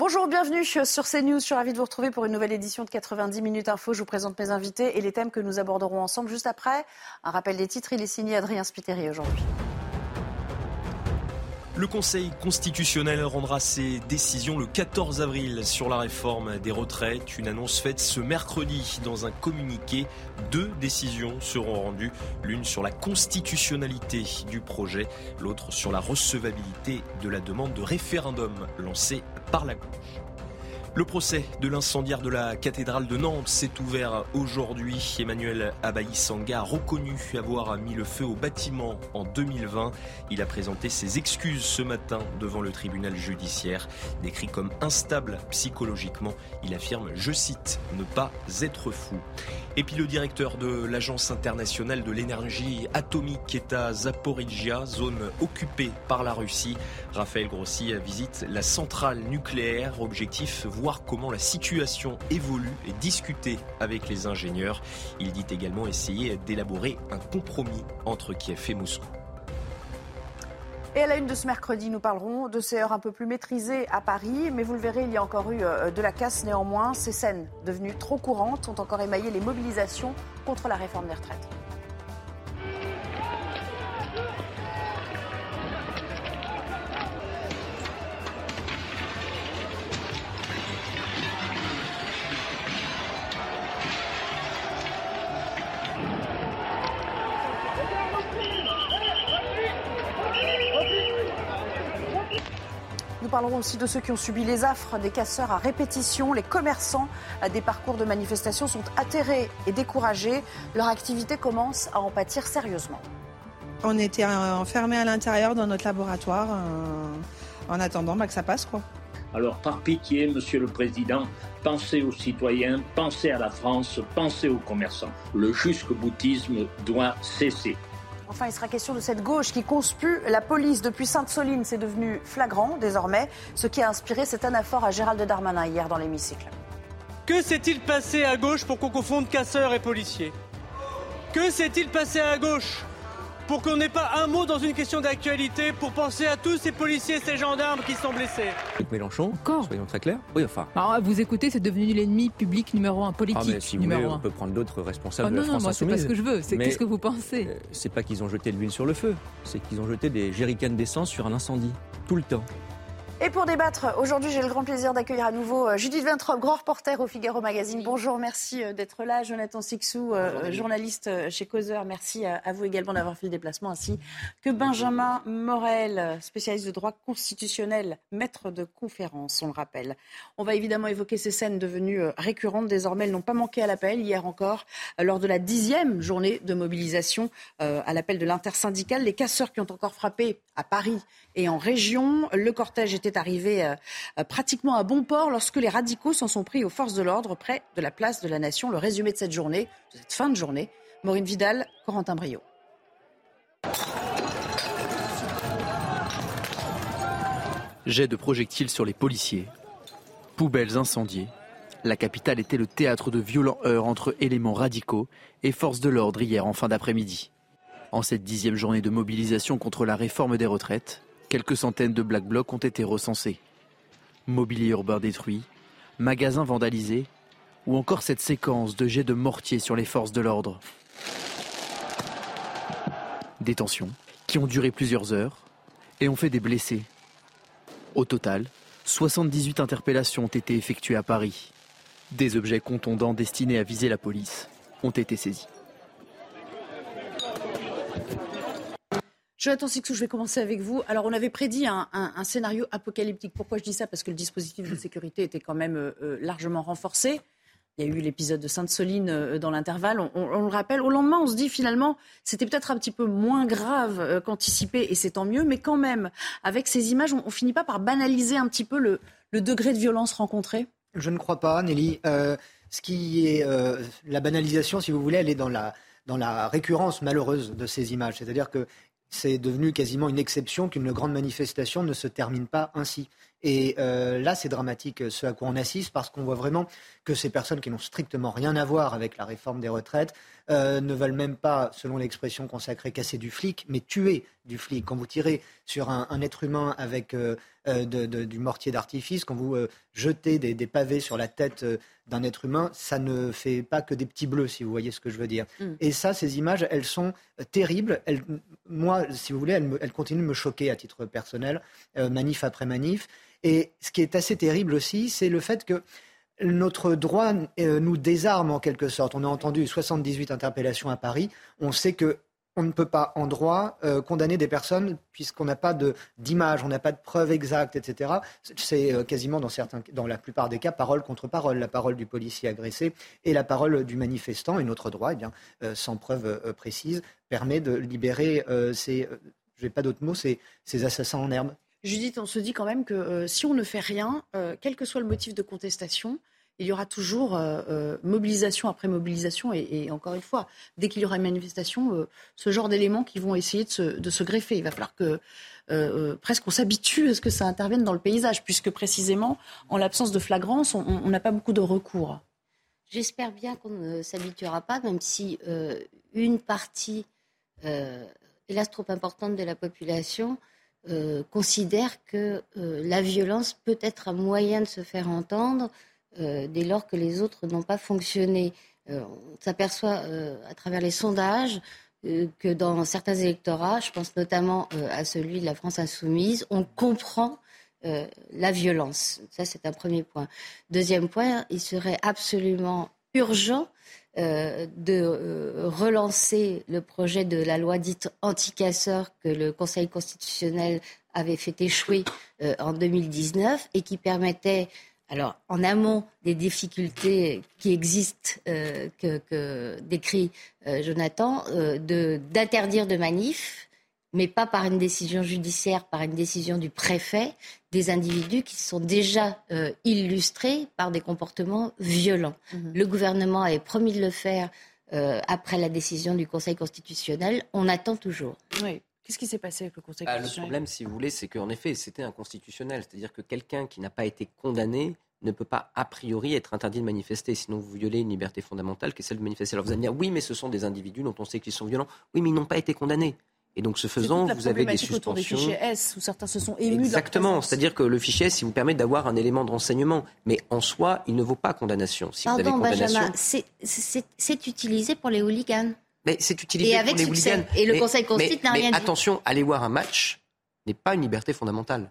Bonjour, bienvenue sur CNews. Je suis ravie de vous retrouver pour une nouvelle édition de 90 minutes info. Je vous présente mes invités et les thèmes que nous aborderons ensemble juste après. Un rappel des titres, il est signé Adrien Spiteri aujourd'hui. Le Conseil constitutionnel rendra ses décisions le 14 avril sur la réforme des retraites. Une annonce faite ce mercredi dans un communiqué. Deux décisions seront rendues, l'une sur la constitutionnalité du projet, l'autre sur la recevabilité de la demande de référendum lancée par la gauche. Le procès de l'incendiaire de la cathédrale de Nantes s'est ouvert aujourd'hui. Emmanuel Abaï-Sanga a reconnu avoir mis le feu au bâtiment en 2020. Il a présenté ses excuses ce matin devant le tribunal judiciaire. Décrit comme instable psychologiquement, il affirme, je cite, ne pas être fou. Et puis le directeur de l'Agence internationale de l'énergie atomique est à Zaporizhia, zone occupée par la Russie. Raphaël Grossi visite la centrale nucléaire. Objectif, voir comment la situation évolue et discuter avec les ingénieurs. Il dit également essayer d'élaborer un compromis entre Kiev et Moscou. Et à la une de ce mercredi, nous parlerons de ces heures un peu plus maîtrisées à Paris. Mais vous le verrez, il y a encore eu euh, de la casse néanmoins. Ces scènes devenues trop courantes ont encore émaillé les mobilisations contre la réforme des retraites. Parlerons aussi de ceux qui ont subi les affres des casseurs à répétition. Les commerçants à des parcours de manifestation sont atterrés et découragés. Leur activité commence à en pâtir sérieusement. On était enfermés à l'intérieur dans notre laboratoire euh, en attendant bah, que ça passe. Quoi. Alors par pitié, Monsieur le Président, pensez aux citoyens, pensez à la France, pensez aux commerçants. Le jusque-boutisme doit cesser. Enfin, il sera question de cette gauche qui conspue la police depuis Sainte-Soline. C'est devenu flagrant désormais, ce qui a inspiré cet anaphore à Gérald Darmanin hier dans l'hémicycle. Que s'est-il passé à gauche pour qu'on confonde casseurs et policiers? Que s'est-il passé à gauche? Pour qu'on n'ait pas un mot dans une question d'actualité, pour penser à tous ces policiers, ces gendarmes qui sont blessés. Mélenchon, Encore soyons très clairs. Oui, enfin. Alors, vous écoutez, c'est devenu l'ennemi public numéro un, politique ah, mais si numéro voulez, On peut prendre d'autres responsables oh, non, de la France non, moi, c'est pas ce que je veux. C'est qu'est-ce que vous pensez euh, C'est pas qu'ils ont jeté de l'huile sur le feu, c'est qu'ils ont jeté des jerrycans d'essence sur un incendie, tout le temps. Et pour débattre, aujourd'hui, j'ai le grand plaisir d'accueillir à nouveau euh, Judith Vintrop, grand reporter au Figaro Magazine. Bonjour, merci euh, d'être là. Jonathan Sixou, euh, journaliste chez Causeur, merci à vous également d'avoir fait le déplacement, ainsi que Benjamin Morel, spécialiste de droit constitutionnel, maître de conférence, on le rappelle. On va évidemment évoquer ces scènes devenues récurrentes. Désormais, elles n'ont pas manqué à l'appel. Hier encore, lors de la dixième journée de mobilisation à l'appel de l'intersyndicale, les casseurs qui ont encore frappé à Paris et en région. Le cortège était arrivé euh, pratiquement à bon port lorsque les radicaux s'en sont pris aux forces de l'ordre près de la place de la Nation. Le résumé de cette journée, de cette fin de journée, Maureen Vidal, Corentin Brio. Jet de projectiles sur les policiers, poubelles incendiées. La capitale était le théâtre de violents heurts entre éléments radicaux et forces de l'ordre hier en fin d'après-midi. En cette dixième journée de mobilisation contre la réforme des retraites, quelques centaines de black blocs ont été recensés. Mobilier urbain détruit, magasins vandalisés, ou encore cette séquence de jets de mortier sur les forces de l'ordre. Des tensions qui ont duré plusieurs heures et ont fait des blessés. Au total, 78 interpellations ont été effectuées à Paris. Des objets contondants destinés à viser la police ont été saisis. Jonathan Sixou, je vais commencer avec vous. Alors, on avait prédit un, scénario apocalyptique. Pourquoi je dis ça? Parce que le dispositif de sécurité était quand même euh, euh, largement renforcé. Il y a eu l'épisode de Sainte-Soline euh, dans l'intervalle. On, le rappelle. Au lendemain, on se dit finalement, c'était peut-être un petit peu moins grave qu'anticipé, et c'est tant mieux. Mais quand même, avec ces images, on, finit pas par banaliser un petit peu le, degré de violence rencontré? Je ne crois pas, Nelly. ce qui est la banalisation, si vous voulez, elle est dans la dans la récurrence malheureuse de ces images. C'est-à-dire que c'est devenu quasiment une exception qu'une grande manifestation ne se termine pas ainsi. Et euh, là, c'est dramatique ce à quoi on assiste parce qu'on voit vraiment que ces personnes qui n'ont strictement rien à voir avec la réforme des retraites euh, ne veulent même pas, selon l'expression consacrée, casser du flic, mais tuer du flic. Quand vous tirez sur un, être humain avec euh, euh, du mortier d'artifice, quand vous jetez des, pavés sur la tête d'un être humain, ça ne fait pas que des petits bleus, si vous voyez ce que je veux dire. Mm. Et ça, ces images, elles sont terribles. moi, si vous voulez, elles, elles, continuent de me choquer à titre personnel, manif après manif. Et ce qui est assez terrible aussi, c'est le fait que notre droit euh, nous désarme en quelque sorte. On a entendu 78 interpellations à Paris. On sait que on ne peut pas en droit euh, condamner des personnes puisqu'on n'a pas d'image, on n'a pas de preuves exactes, etc. C'est euh, quasiment dans, la plupart des cas parole contre parole, la parole du policier agressé et la parole du manifestant. Et notre droit, eh bien, sans preuve précise, permet de libérer ces, je n'ai pas d'autres mots, ces assassins en herbe. Judith, on se dit quand même que euh, si on ne fait rien, euh, quel que soit le motif de contestation, il y aura toujours euh, mobilisation après mobilisation. Et, encore une fois, dès qu'il y aura une manifestation, ce genre d'éléments qui vont essayer de se, greffer. Il va falloir que presque on s'habitue à ce que ça intervienne dans le paysage, puisque précisément, en l'absence de flagrance, on n'a pas beaucoup de recours. J'espère bien qu'on ne s'habituera pas, même si une partie, hélas trop importante de la population, euh, considère que euh, la violence peut être un moyen de se faire entendre euh, dès lors que les autres n'ont pas fonctionné. on s'aperçoit à travers les sondages que dans certains électorats, je pense notamment à celui de la France insoumise, on comprend la violence. Ça, c'est un premier point. Deuxième point, il serait absolument urgent euh, de euh, relancer le projet de la loi dite anti-casseur que le Conseil constitutionnel avait fait échouer euh, en 2019 et qui permettait, alors en amont des difficultés qui existent, que, que, décrit Jonathan, d'interdire de manifs mais pas par une décision judiciaire, par une décision du préfet, des individus qui sont déjà euh, illustrés par des comportements violents. Mhm. Le gouvernement avait promis de le faire euh, après la décision du Conseil constitutionnel. On attend toujours. Oui. Qu'est-ce qui s'est passé avec le Conseil bah, constitutionnel? Le problème, si vous voulez, c'est qu'en effet, c'était inconstitutionnel. C'est-à-dire que quelqu'un qui n'a pas été condamné ne peut pas a priori être interdit de manifester, sinon vous violez une liberté fondamentale qui est celle de manifester. Alors vous allez me dire, oui, mais ce sont des individus dont on sait qu'ils sont violents. Oui, mais ils n'ont pas été condamnés. Et donc, ce faisant, vous avez des suspensions. Des fichiers S, où certains se sont émus. Exactement. C'est-à-dire que le fichier S, il vous permet d'avoir un élément de renseignement. Mais en soi, il ne vaut pas condamnation. Si Pardon, vous avez Benjamin, c'est utilisé pour les hooligans. Mais c'est utilisé pour les hooligans. Et le Conseil constitutionnel n'a rien dit. Attention, aller voir un match n'est pas une liberté fondamentale.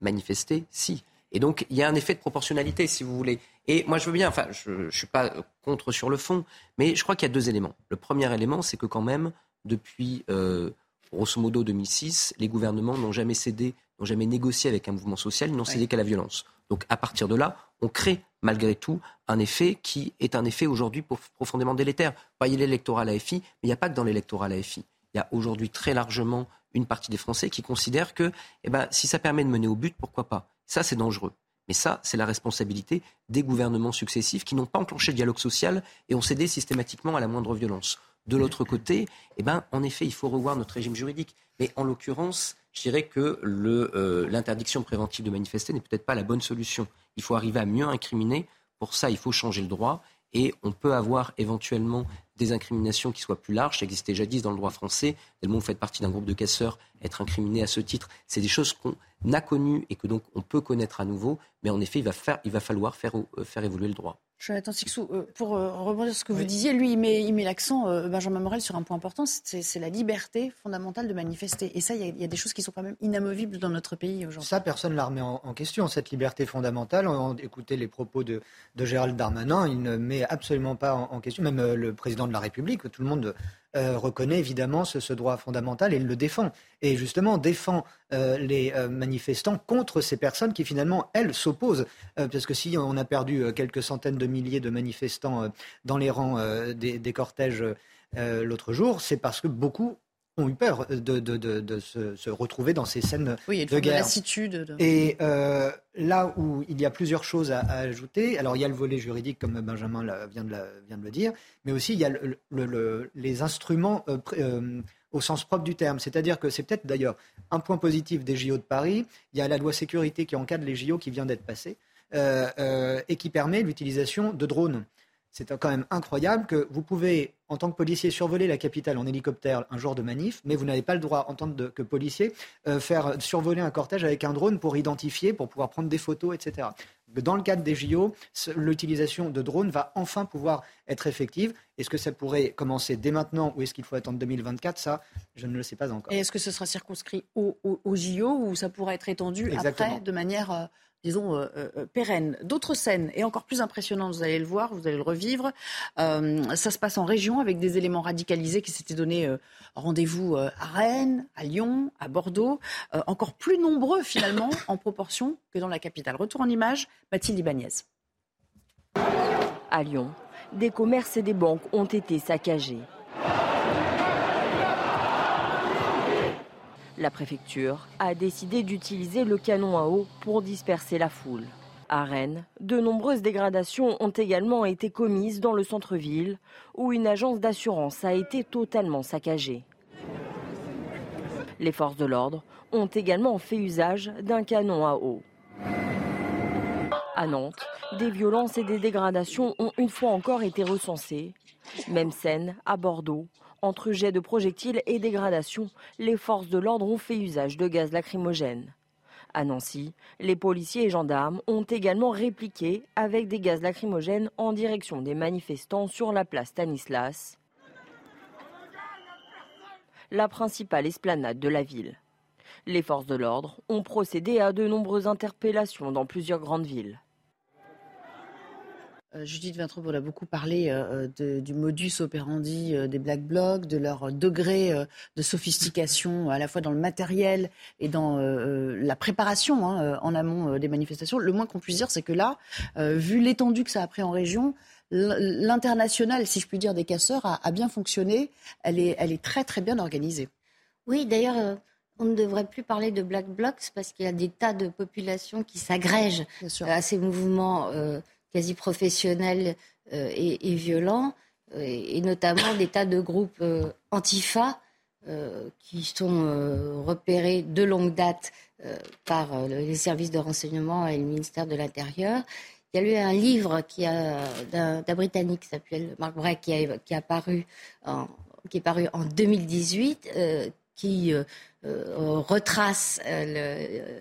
Manifester, si. Et donc, il y a un effet de proportionnalité, si vous voulez. Et moi, je veux bien, enfin, je ne suis pas contre sur le fond, mais je crois qu'il y a deux éléments. Le premier élément, c'est que quand même, depuis euh, grosso modo 2006, les gouvernements n'ont jamais cédé, n'ont jamais négocié avec un mouvement social, ils n'ont cédé qu'à la violence. Donc à partir de là, on crée malgré tout un effet qui est un effet aujourd'hui profondément délétère. Voyez l'électorat à l'AFI, mais il n'y a pas que dans l'électorat à l'AFI. Il y a aujourd'hui très largement une partie des Français qui considèrent que eh ben, si ça permet de mener au but, pourquoi pas? Ça, c'est dangereux. Mais ça, c'est la responsabilité des gouvernements successifs qui n'ont pas enclenché le dialogue social et ont cédé systématiquement à la moindre violence. De l'autre côté, eh ben, en effet, il faut revoir notre régime juridique. Mais en l'occurrence, je dirais que euh, l'interdiction préventive de manifester n'est peut-être pas la bonne solution. Il faut arriver à mieux incriminer. Pour ça, il faut changer le droit. Et on peut avoir éventuellement des incriminations qui soient plus larges. Ça existait jadis dans le droit français. Dès le vous faites partie d'un groupe de casseurs, être incriminé à ce titre, c'est des choses qu'on a connues et que donc on peut connaître à nouveau. Mais en effet, il va, falloir euh, faire évoluer le droit. Jonathan Sixou, euh, pour euh, rebondir sur ce que vous disiez, lui, il met, il met l'accent, euh, Benjamin Morel, sur un point important, c'est la liberté fondamentale de manifester. Et ça, il y, a des choses qui sont quand même inamovibles dans notre pays aujourd'hui. Ça, personne ne la remet en, question, cette liberté fondamentale. On, écoutait les propos de, Gérald Darmanin, il ne met absolument pas en, question, même le président de la République, tout le monde euh, reconnaît évidemment ce, droit fondamental et le défend. Et justement, défend euh, les euh, manifestants contre ces personnes qui finalement, elles, s'opposent. parce que si on a perdu quelques centaines de milliers de manifestants dans les rangs des, cortèges l'autre jour, c'est parce que beaucoup ont eu peur de, de, se, retrouver dans ces scènes oui, de guerre. lassitude. Et là où il y a plusieurs choses à, ajouter, alors il y a le volet juridique, comme Benjamin vient, de vient, de le dire, mais aussi il y a le, les instruments euh, euh, au sens propre du terme. C'est-à-dire que c'est peut-être d'ailleurs un point positif des JO de Paris. Il y a la loi sécurité qui encadre les JO qui vient d'être passée euh, et qui permet l'utilisation de drones. C'est quand même incroyable que vous pouvez, en tant que policier, survoler la capitale en hélicoptère un jour de manif, mais vous n'avez pas le droit, en tant que policier, euh, faire survoler un cortège avec un drone pour identifier, pour pouvoir prendre des photos, etc. Dans le cadre des JO, l'utilisation de drones va enfin pouvoir être effective. Est-ce que ça pourrait commencer dès maintenant ou est-ce qu'il faut attendre 2024 Ça, je ne le sais pas encore. Et est-ce que ce sera circonscrit aux, JO ou ça pourrait être étendu après de manière euh, disons, euh, euh, euh, pérenne. D'autres scènes, et encore plus impressionnantes, vous allez le voir, vous allez le revivre. ça se passe en région avec des éléments radicalisés qui s'étaient donné rendez-vous à Rennes, à Lyon, à Bordeaux, encore plus nombreux finalement en proportion que dans la capitale. Retour en image, Mathilde Ibanez. À Lyon, des commerces et des banques ont été saccagés. La préfecture a décidé d'utiliser le canon à eau pour disperser la foule. À Rennes, de nombreuses dégradations ont également été commises dans le centre-ville, où une agence d'assurance a été totalement saccagée. Les forces de l'ordre ont également fait usage d'un canon à eau. À Nantes, des violences et des dégradations ont une fois encore été recensées. Même scène à Bordeaux, entre jets de projectiles et dégradations, les forces de l'ordre ont fait usage de gaz lacrymogène. À Nancy, les policiers et gendarmes ont également répliqué avec des gaz lacrymogènes en direction des manifestants sur la place Stanislas, la principale esplanade de la ville. Les forces de l'ordre ont procédé à de nombreuses interpellations dans plusieurs grandes villes. Euh, Judith Vintraud, on a beaucoup parlé euh, euh, du modus operandi des Black Blocs, de leur degré de sophistication à la fois dans le matériel et dans la préparation hein, en amont des manifestations. Le moins qu'on puisse dire, c'est que là, vu l'étendue que ça a pris en région, l'international, si je puis dire, des casseurs a, bien fonctionné. Elle est, elle est très très bien organisée. Oui, d'ailleurs. On ne devrait plus parler de black blocs parce qu'il y a des tas de populations qui s'agrègent à ces mouvements quasi professionnels euh, et, violents, euh, et, notamment des tas de groupes euh, antifa qui sont repérés de longue date par les services de renseignement et le ministère de l'Intérieur. Il y a eu un livre d'un Britannique qui s'appelle Mark Bray qui, a, qui, a paru en, qui est paru en 2018 qui retrace le,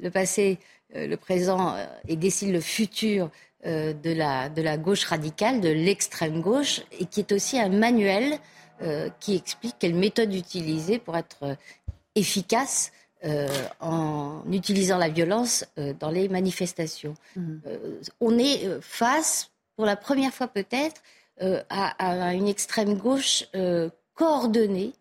le, passé euh, le présent euh, et dessine le futur euh, de la, de la gauche radicale, de l'extrême gauche, et qui est aussi un manuel qui explique quelle méthode utiliser pour être efficace en utilisant la violence dans les manifestations. Mmh. on est face, pour la première fois peut-être, à, à, une extrême gauche coordonnée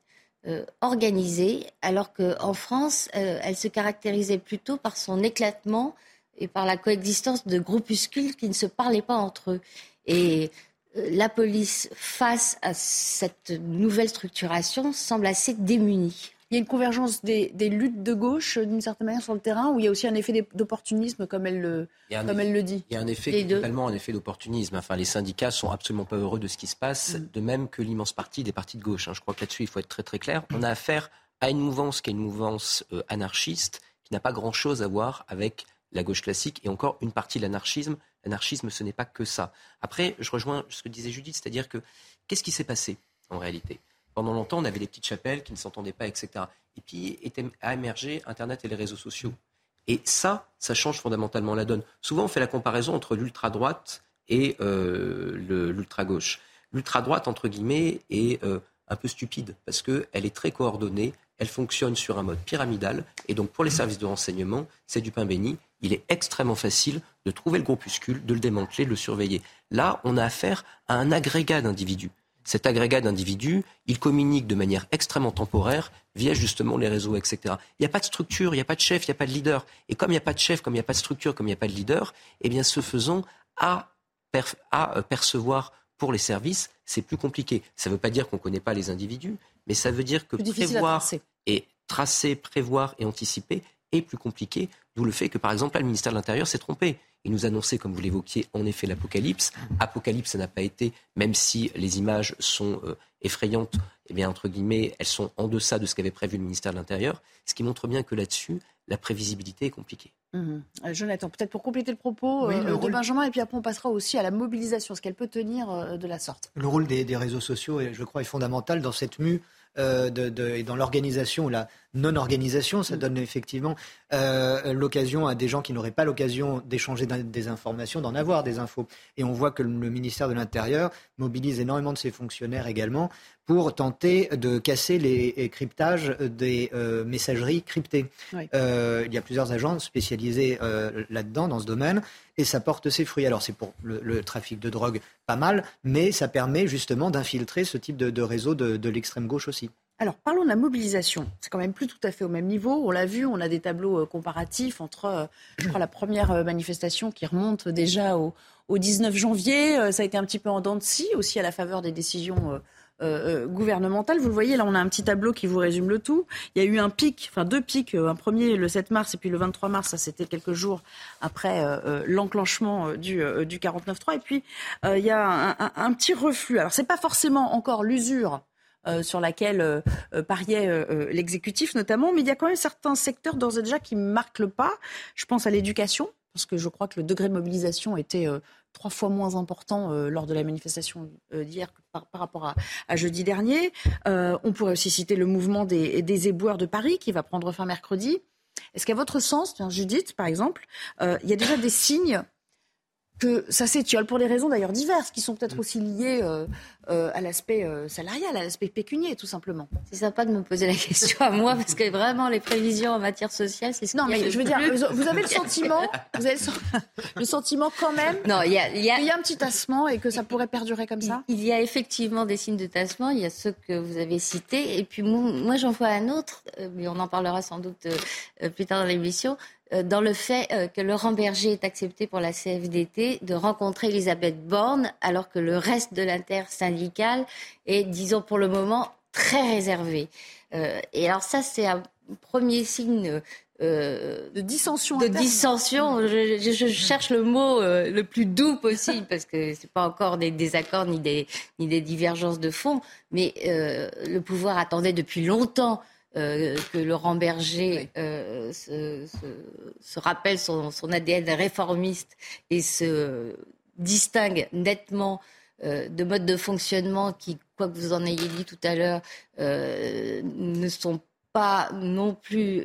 euh, organisée, alors qu'en France, euh, elle se caractérisait plutôt par son éclatement et par la coexistence de groupuscules qui ne se parlaient pas entre eux. Et euh, la police, face à cette nouvelle structuration, semble assez démunie. Il y a une convergence des, luttes de gauche, d'une certaine manière, sur le terrain, où il y a aussi un effet d'opportunisme, comme, elle le, comme elle le dit. Il y a un effet, totalement un effet d'opportunisme. Enfin, les syndicats sont absolument pas heureux de ce qui se passe, mm. de même que l'immense partie des partis de gauche. Hein. Je crois que là-dessus, il faut être très très clair. On a affaire à une mouvance qui est une mouvance euh, anarchiste, qui n'a pas grand-chose à voir avec la gauche classique, et encore une partie de l'anarchisme. L'anarchisme, ce n'est pas que ça. Après, je rejoins ce que disait Judith, c'est-à-dire que qu'est-ce qui s'est passé en réalité? Pendant longtemps, on avait des petites chapelles qui ne s'entendaient pas, etc. Et puis a émergé Internet et les réseaux sociaux. Et ça, ça change fondamentalement la donne. Souvent, on fait la comparaison entre l'ultra-droite et euh, l'ultra-gauche. L'ultra-droite, entre guillemets, est euh, un peu stupide parce qu'elle est très coordonnée, elle fonctionne sur un mode pyramidal. Et donc, pour les services de renseignement, c'est du pain béni. Il est extrêmement facile de trouver le groupuscule, de le démanteler, de le surveiller. Là, on a affaire à un agrégat d'individus cet agrégat d'individus, il communique de manière extrêmement temporaire via justement les réseaux, etc. Il n'y a pas de structure, il n'y a pas de chef, il n'y a pas de leader. Et comme il n'y a pas de chef, comme il n'y a pas de structure, comme il n'y a pas de leader, eh bien, ce faisant, à, euh, percevoir pour les services, c'est plus compliqué. Ça ne veut pas dire qu'on ne connaît pas les individus, mais ça veut dire que prévoir et tracer, prévoir et anticiper est plus compliqué. D'où le fait que, par exemple, le ministère de l'Intérieur s'est trompé. Il nous annonçait, comme vous l'évoquiez, en effet l'apocalypse. Apocalypse, ça n'a pas été, même si les images sont euh, effrayantes, eh bien, entre guillemets, elles sont en deçà de ce qu'avait prévu le ministère de l'Intérieur, ce qui montre bien que là-dessus, la prévisibilité est compliquée. Mmh. Jonathan, peut-être pour compléter le propos de Benjamin, et puis après on passera aussi à la mobilisation, ce qu'elle peut tenir de la sorte. Le rôle des, des réseaux sociaux, je crois, est fondamental dans cette mue euh, de, et dans l'organisation la non-organisation, ça donne effectivement euh, l'occasion à des gens qui n'auraient pas l'occasion d'échanger des informations, d'en avoir des infos. Et on voit que le ministère de l'Intérieur mobilise énormément de ses fonctionnaires également pour tenter de casser les cryptages des euh, messageries cryptées. il y a plusieurs agences spécialisées là-dedans, dans ce domaine et ça porte ses fruits. Alors c'est pour le, trafic de drogue pas mal, mais ça permet justement d'infiltrer ce type de, réseau de, l'extrême gauche aussi. Alors parlons de la mobilisation. C'est quand même plus tout à fait au même niveau. On l'a vu, on a des tableaux euh, comparatifs entre, euh, je crois, la première euh, manifestation qui remonte déjà au, 19 janvier. Ça a été un petit peu en dents de scie, aussi à la faveur des décisions euh, euh, gouvernementale. Vous le voyez, là, on a un petit tableau qui vous résume le tout. Il y a eu un pic, enfin deux pics, un premier le 7 mars et puis le 23 mars, ça c'était quelques jours après l'enclenchement du, du 49.3. Et puis, il y a un, petit reflux. Alors, c'est pas forcément encore l'usure sur laquelle pariait l'exécutif notamment, mais il y a quand même certains secteurs d'ores et déjà qui marquent le pas. Je pense à l'éducation, parce que je crois que le degré de mobilisation était trois fois moins important euh, lors de la manifestation euh, d'hier par, rapport à, jeudi dernier. Euh, on pourrait aussi citer le mouvement des, des, éboueurs de Paris qui va prendre fin mercredi. Est-ce qu'à votre sens, Judith, par exemple, il y a déjà des signes que ça s'étiole pour des raisons d'ailleurs diverses, qui sont peut-être aussi liées euh, euh, à l'aspect euh, salarial, à l'aspect pécunier, tout simplement. C'est sympa de me poser la question à moi, parce que vraiment, les prévisions en matière sociale, c'est ce Non, mais je veux dire, vous avez le sentiment, vous avez le, sentiment quand même non, il y a, il y a... qu'il y a un petit tassement et que ça pourrait perdurer comme ça? Il y a effectivement des signes de tassement, il y a ceux que vous avez cités, et puis moi, j'en vois un autre, mais on en parlera sans doute plus tard dans l'émission, dans le fait euh, que Laurent Berger est accepté pour la CFDT de rencontrer Elisabeth Borne, alors que le reste de l'intersyndicale est, disons pour le moment, très réservé. Euh, et alors ça, c'est un premier signe de dissension. De dissension. Je, cherche le mot le plus doux possible parce que c'est pas encore des désaccords ni des, ni des divergences de fond, mais le pouvoir attendait depuis longtemps euh, que Laurent Berger euh, se, rappelle son, ADN réformiste et se distingue nettement euh, de modes de fonctionnement qui, quoi que vous en ayez dit tout à l'heure, ne sont pas non plus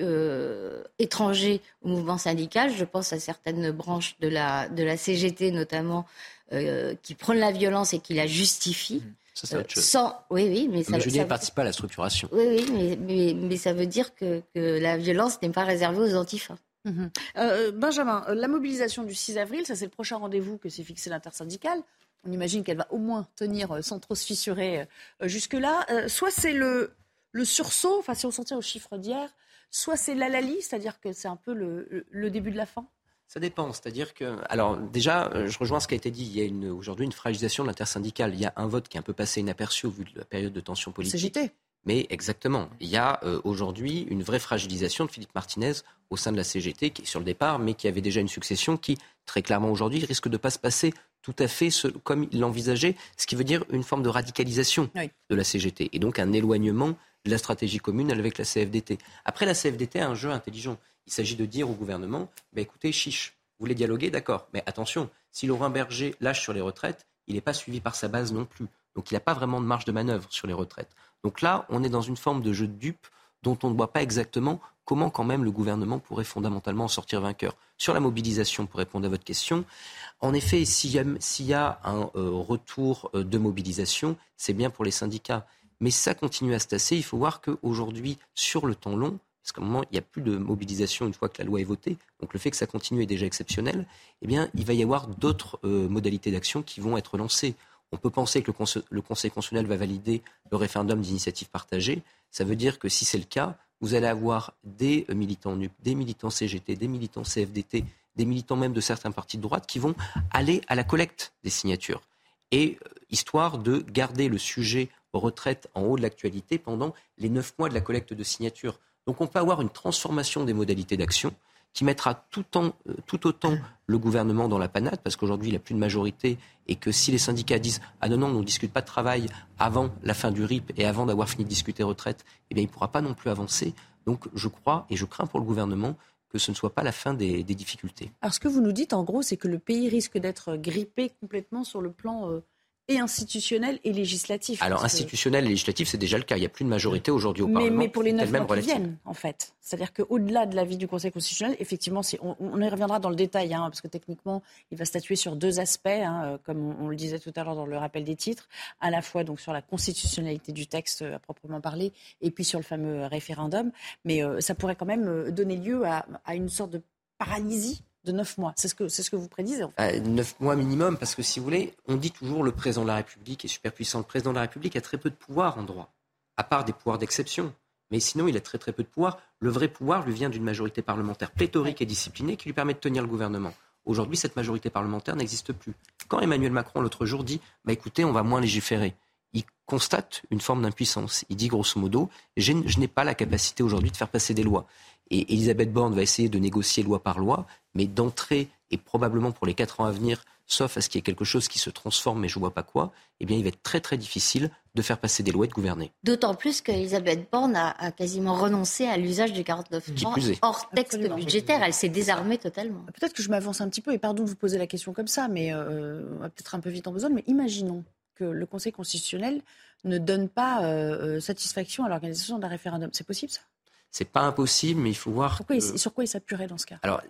étrangers au mouvement syndical. Je pense à certaines branches de la, de la CGT notamment qui prennent la violence et qui la justifient. Mmh. Ça, c'est autre chose. Sans... Oui, oui, mais ça, je ne participe pas à la structuration. Oui, oui, mais, mais, ça veut dire que, que la violence n'est pas réservée aux antifas. Mhm. Euh, Benjamin, euh, la mobilisation du 6 avril, ça c'est le prochain rendez-vous que s'est fixé l'intersyndicale. On imagine qu'elle va au moins tenir euh, sans trop se fissurer jusque-là. soit c'est le, le sursaut, enfin si on s'en tient aux chiffres d'hier, soit c'est l'alali, c'est-à-dire que c'est un peu le, le début de la fin ça dépend, c'est-à-dire que, alors déjà, euh, je rejoins ce qui a été dit. Il y a aujourd'hui une fragilisation de l'intersyndicale. Il y a un vote qui est un peu passé inaperçu au vu de la période de tension politique. CGT. Mais exactement, il y a euh, aujourd'hui une vraie fragilisation de Philippe Martinez au sein de la CGT qui est sur le départ, mais qui avait déjà une succession qui, très clairement aujourd'hui, risque de ne pas se passer tout à fait comme il l'envisageait, ce qui veut dire une forme de radicalisation de la CGT et donc un éloignement de la stratégie commune avec la CFDT. Après, la CFDT a un jeu intelligent. Il s'agit de dire au gouvernement, bah, écoutez, chiche, vous voulez dialoguer, d'accord, mais attention, si Laurent Berger lâche sur les retraites, il n'est pas suivi par sa base non plus. Donc il n'a pas vraiment de marge de manœuvre sur les retraites. Donc là, on est dans une forme de jeu de dupe dont on ne voit pas exactement comment quand même le gouvernement pourrait fondamentalement en sortir vainqueur. Sur la mobilisation, pour répondre à votre question, en effet, s'il y, a un euh, retour euh, de mobilisation, c'est bien pour les syndicats. Mais ça continue à se tasser. Il faut voir qu'aujourd'hui, sur le temps long, parce qu'à un moment, il n'y a plus de mobilisation une fois que la loi est votée, donc le fait que ça continue est déjà exceptionnel, eh bien, il va y avoir d'autres euh, modalités d'action qui vont être lancées. On peut penser que le, Conseil constitutionnel va valider le référendum d'initiative partagée. Ça veut dire que si c'est le cas, vous allez avoir des euh, militants NUP, des militants CGT, des militants CFDT, des militants même de certains partis de droite qui vont aller à la collecte des signatures. Et euh, histoire de garder le sujet retraite en haut de l'actualité pendant les neuf mois de la collecte de signatures. Donc on peut avoir une transformation des modalités d'action qui mettra tout, euh, autant le gouvernement dans la panade, parce qu'aujourd'hui, il n'a plus de majorité, et que si les syndicats disent Ah non, non, on ne discute pas de travail avant la fin du RIP et avant d'avoir fini de discuter retraite, eh bien, il ne pourra pas non plus avancer. Donc je crois et je crains pour le gouvernement que ce ne soit pas la fin des, difficultés. Alors ce que vous nous dites en gros, c'est que le pays risque d'être grippé complètement sur le plan euh, et institutionnel et législatif. Alors institutionnel et législatif, c'est déjà le cas. Il n'y a plus de majorité aujourd'hui au Parlement. Mais pour les neuf mois qui viennent, en fait. C'est-à-dire qu'au-delà de l'avis du Conseil constitutionnel, effectivement, on, on, y reviendra dans le détail, hein, parce que techniquement, il va statuer sur deux aspects, hein, euh, comme on, le disait tout à l'heure dans le rappel des titres, à la fois donc sur la constitutionnalité du texte euh, à proprement parler, et puis sur le fameux référendum. Mais euh, ça pourrait quand même donner lieu à, à une sorte de paralysie de neuf mois. C'est ce que, vous prédisez en fait. Euh, neuf mois minimum, parce que si vous voulez, on dit toujours le président de la République est super puissant. Le président de la République a très peu de pouvoir en droit, à part des pouvoirs d'exception. Mais sinon, il a très très peu de pouvoir. Le vrai pouvoir lui vient d'une majorité parlementaire pléthorique et disciplinée qui lui permet de tenir le gouvernement. Aujourd'hui, cette majorité parlementaire n'existe plus. Quand Emmanuel Macron l'autre jour dit bah, écoutez, on va moins légiférer, il constate une forme d'impuissance. Il dit grosso modo je n'ai pas la capacité aujourd'hui de faire passer des lois. Et Elisabeth Borne va essayer de négocier loi par loi, mais d'entrer, et probablement pour les quatre ans à venir, sauf à ce qu'il y ait quelque chose qui se transforme, mais je ne vois pas quoi, eh bien, il va être très très difficile de faire passer des lois et de gouverner. D'autant plus qu'Elisabeth Borne a, quasiment renoncé à l'usage du 49 hors texte budgétaire. Elle s'est désarmée totalement. Peut-être que je m'avance un petit peu, et pardon de vous poser la question comme ça, mais euh, on va peut-être un peu vite en besoin, mais imaginons que le Conseil constitutionnel ne donne pas euh, euh, satisfaction à l'organisation d'un référendum. C'est possible ça? C'est pas impossible, mais il faut voir. Sur quoi il s'appuierait dans ce cas? Alors,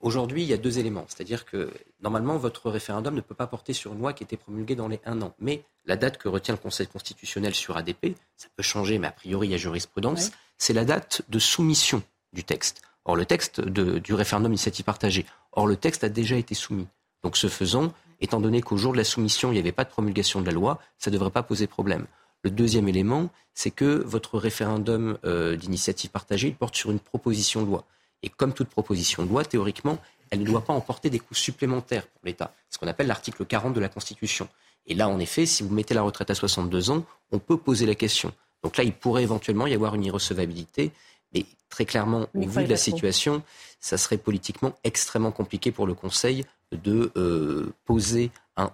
aujourd'hui, il y a deux éléments. C'est-à-dire que, normalement, votre référendum ne peut pas porter sur une loi qui a été promulguée dans les un an. Mais la date que retient le Conseil constitutionnel sur ADP, ça peut changer, mais a priori, il y a jurisprudence, c'est la date de soumission du texte. Or, le texte du référendum d'initiative partagée. Or, le texte a déjà été soumis. Donc, ce faisant, étant donné qu'au jour de la soumission, il n'y avait pas de promulgation de la loi, ça ne devrait pas poser problème. Le deuxième élément, c'est que votre référendum euh, d'initiative partagée il porte sur une proposition de loi. Et comme toute proposition de loi, théoriquement, elle ne doit pas emporter des coûts supplémentaires pour l'État. Ce qu'on appelle l'article 40 de la Constitution. Et là, en effet, si vous mettez la retraite à 62 ans, on peut poser la question. Donc là, il pourrait éventuellement y avoir une irrecevabilité. Mais très clairement, au vu de la situation, ça serait politiquement extrêmement compliqué pour le Conseil de euh, poser un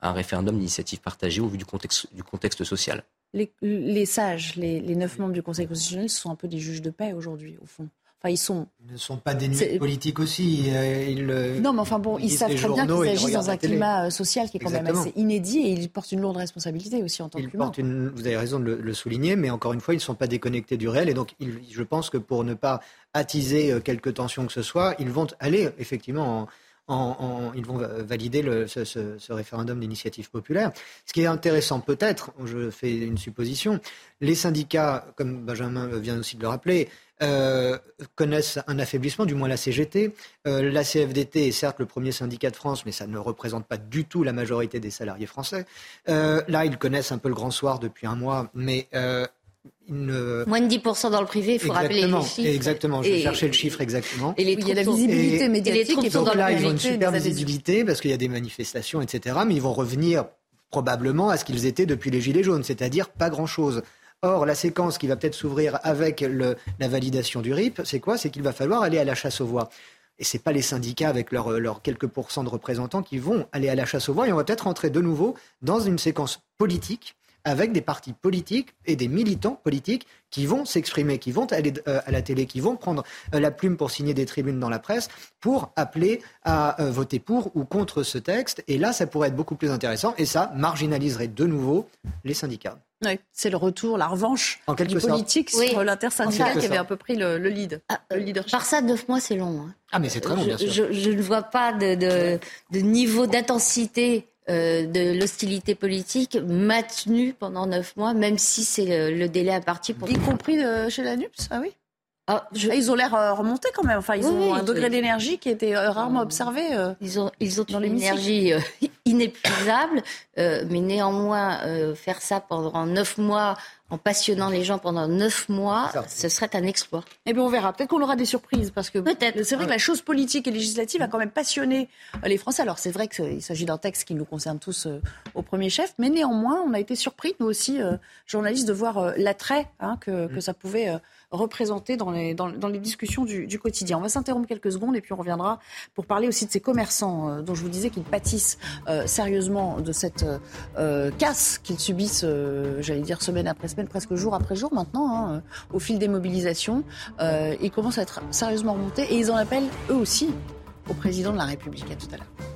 un référendum d'initiative partagée au vu du contexte, du contexte social. Les, sages, les, neuf membres du Conseil constitutionnel sont un peu des juges de paix aujourd'hui, au fond. Enfin, ils sont. Ils ne sont pas d'ennemis politiques aussi. Euh, ils, euh, non, mais enfin bon, ils savent très bien qu'ils agissent dans un climat euh, social qui est quand même assez inédit et ils portent une lourde responsabilité aussi en tant qu'humains. Vous avez raison de le, souligner, mais encore une fois, ils ne sont pas déconnectés du réel et donc je pense que pour ne pas attiser quelque tension que ce soit, ils vont aller effectivement en ils vont valider ce, référendum d'initiative populaire. Ce qui est intéressant peut-être, je fais une supposition, les syndicats, comme Benjamin vient aussi de le rappeler, euh, connaissent un affaiblissement, du moins la CGT. Euh, la CFDT est certes le premier syndicat de France, mais ça ne représente pas du tout la majorité des salariés français. Euh, là, ils connaissent un peu le grand soir depuis un mois, mais Moins de 10% dans le privé, il faut rappeler les chiffres. Exactement, je vais chercher le chiffre exactement. Et les il y a la visibilité médiatique. Et, donc là, ils ont une super visibilité parce qu'il y a des manifestations, etc. Mais ils vont revenir probablement à ce qu'ils étaient depuis les Gilets jaunes, c'est-à-dire pas grand-chose. Or, la séquence qui va peut-être s'ouvrir avec le, la validation du RIP, c'est quoi? C'est qu'il va falloir aller à la chasse aux voix. Et ce n'est pas les syndicats avec leurs leur quelques pourcents de représentants qui vont aller à la chasse aux voix. Et on va peut-être rentrer de nouveau dans une séquence politique avec des partis politiques et des militants politiques qui vont s'exprimer, qui vont aller euh, à la télé, qui vont prendre euh, la plume pour signer des tribunes dans la presse pour appeler à euh, voter pour ou contre ce texte. Et là, ça pourrait être beaucoup plus intéressant et ça marginaliserait de nouveau les syndicats. Oui, c'est le retour, la revanche en du politique sur l'intersyndical qui avait un peu pris le, lead. Ah, par ça, neuf mois, c'est long. Hein. Ah, mais c'est très long, bien sûr. Je, ne vois pas de, de niveau d'intensité euh, de l'hostilité politique maintenue pendant neuf mois, même si c'est le, délai imparti pour... Y compris euh, chez la NUPS Ah oui ah, ah, ils ont l'air euh, remontés quand même. Enfin, ils ont un degré d'énergie qui était rarement observé. ils ont, ils ont une énergie inépuisable, mais néanmoins, faire ça pendant neuf mois en passionnant les gens pendant neuf mois, ce serait un exploit. Eh bien, on verra. Peut-être qu'on aura des surprises, parce que peut-être. C'est vrai que la chose politique et législative a quand même passionné euh, les Français. Alors, c'est vrai qu'il s'agit d'un texte qui nous concerne tous euh, au premier chef, mais néanmoins, on a été surpris, nous aussi, euh, journalistes, de voir l'attrait hein, que, que, ça pouvait représentés dans les, dans, les discussions du, quotidien. On va s'interrompre quelques secondes et puis on reviendra pour parler aussi de ces commerçants euh, dont je vous disais qu'ils pâtissent euh, sérieusement de cette euh, casse qu'ils subissent, j'allais dire, semaine après semaine, presque jour après jour maintenant, hein, au fil des mobilisations. ils commencent à être sérieusement remontés et ils en appellent eux aussi au président de la République. À tout à l'heure.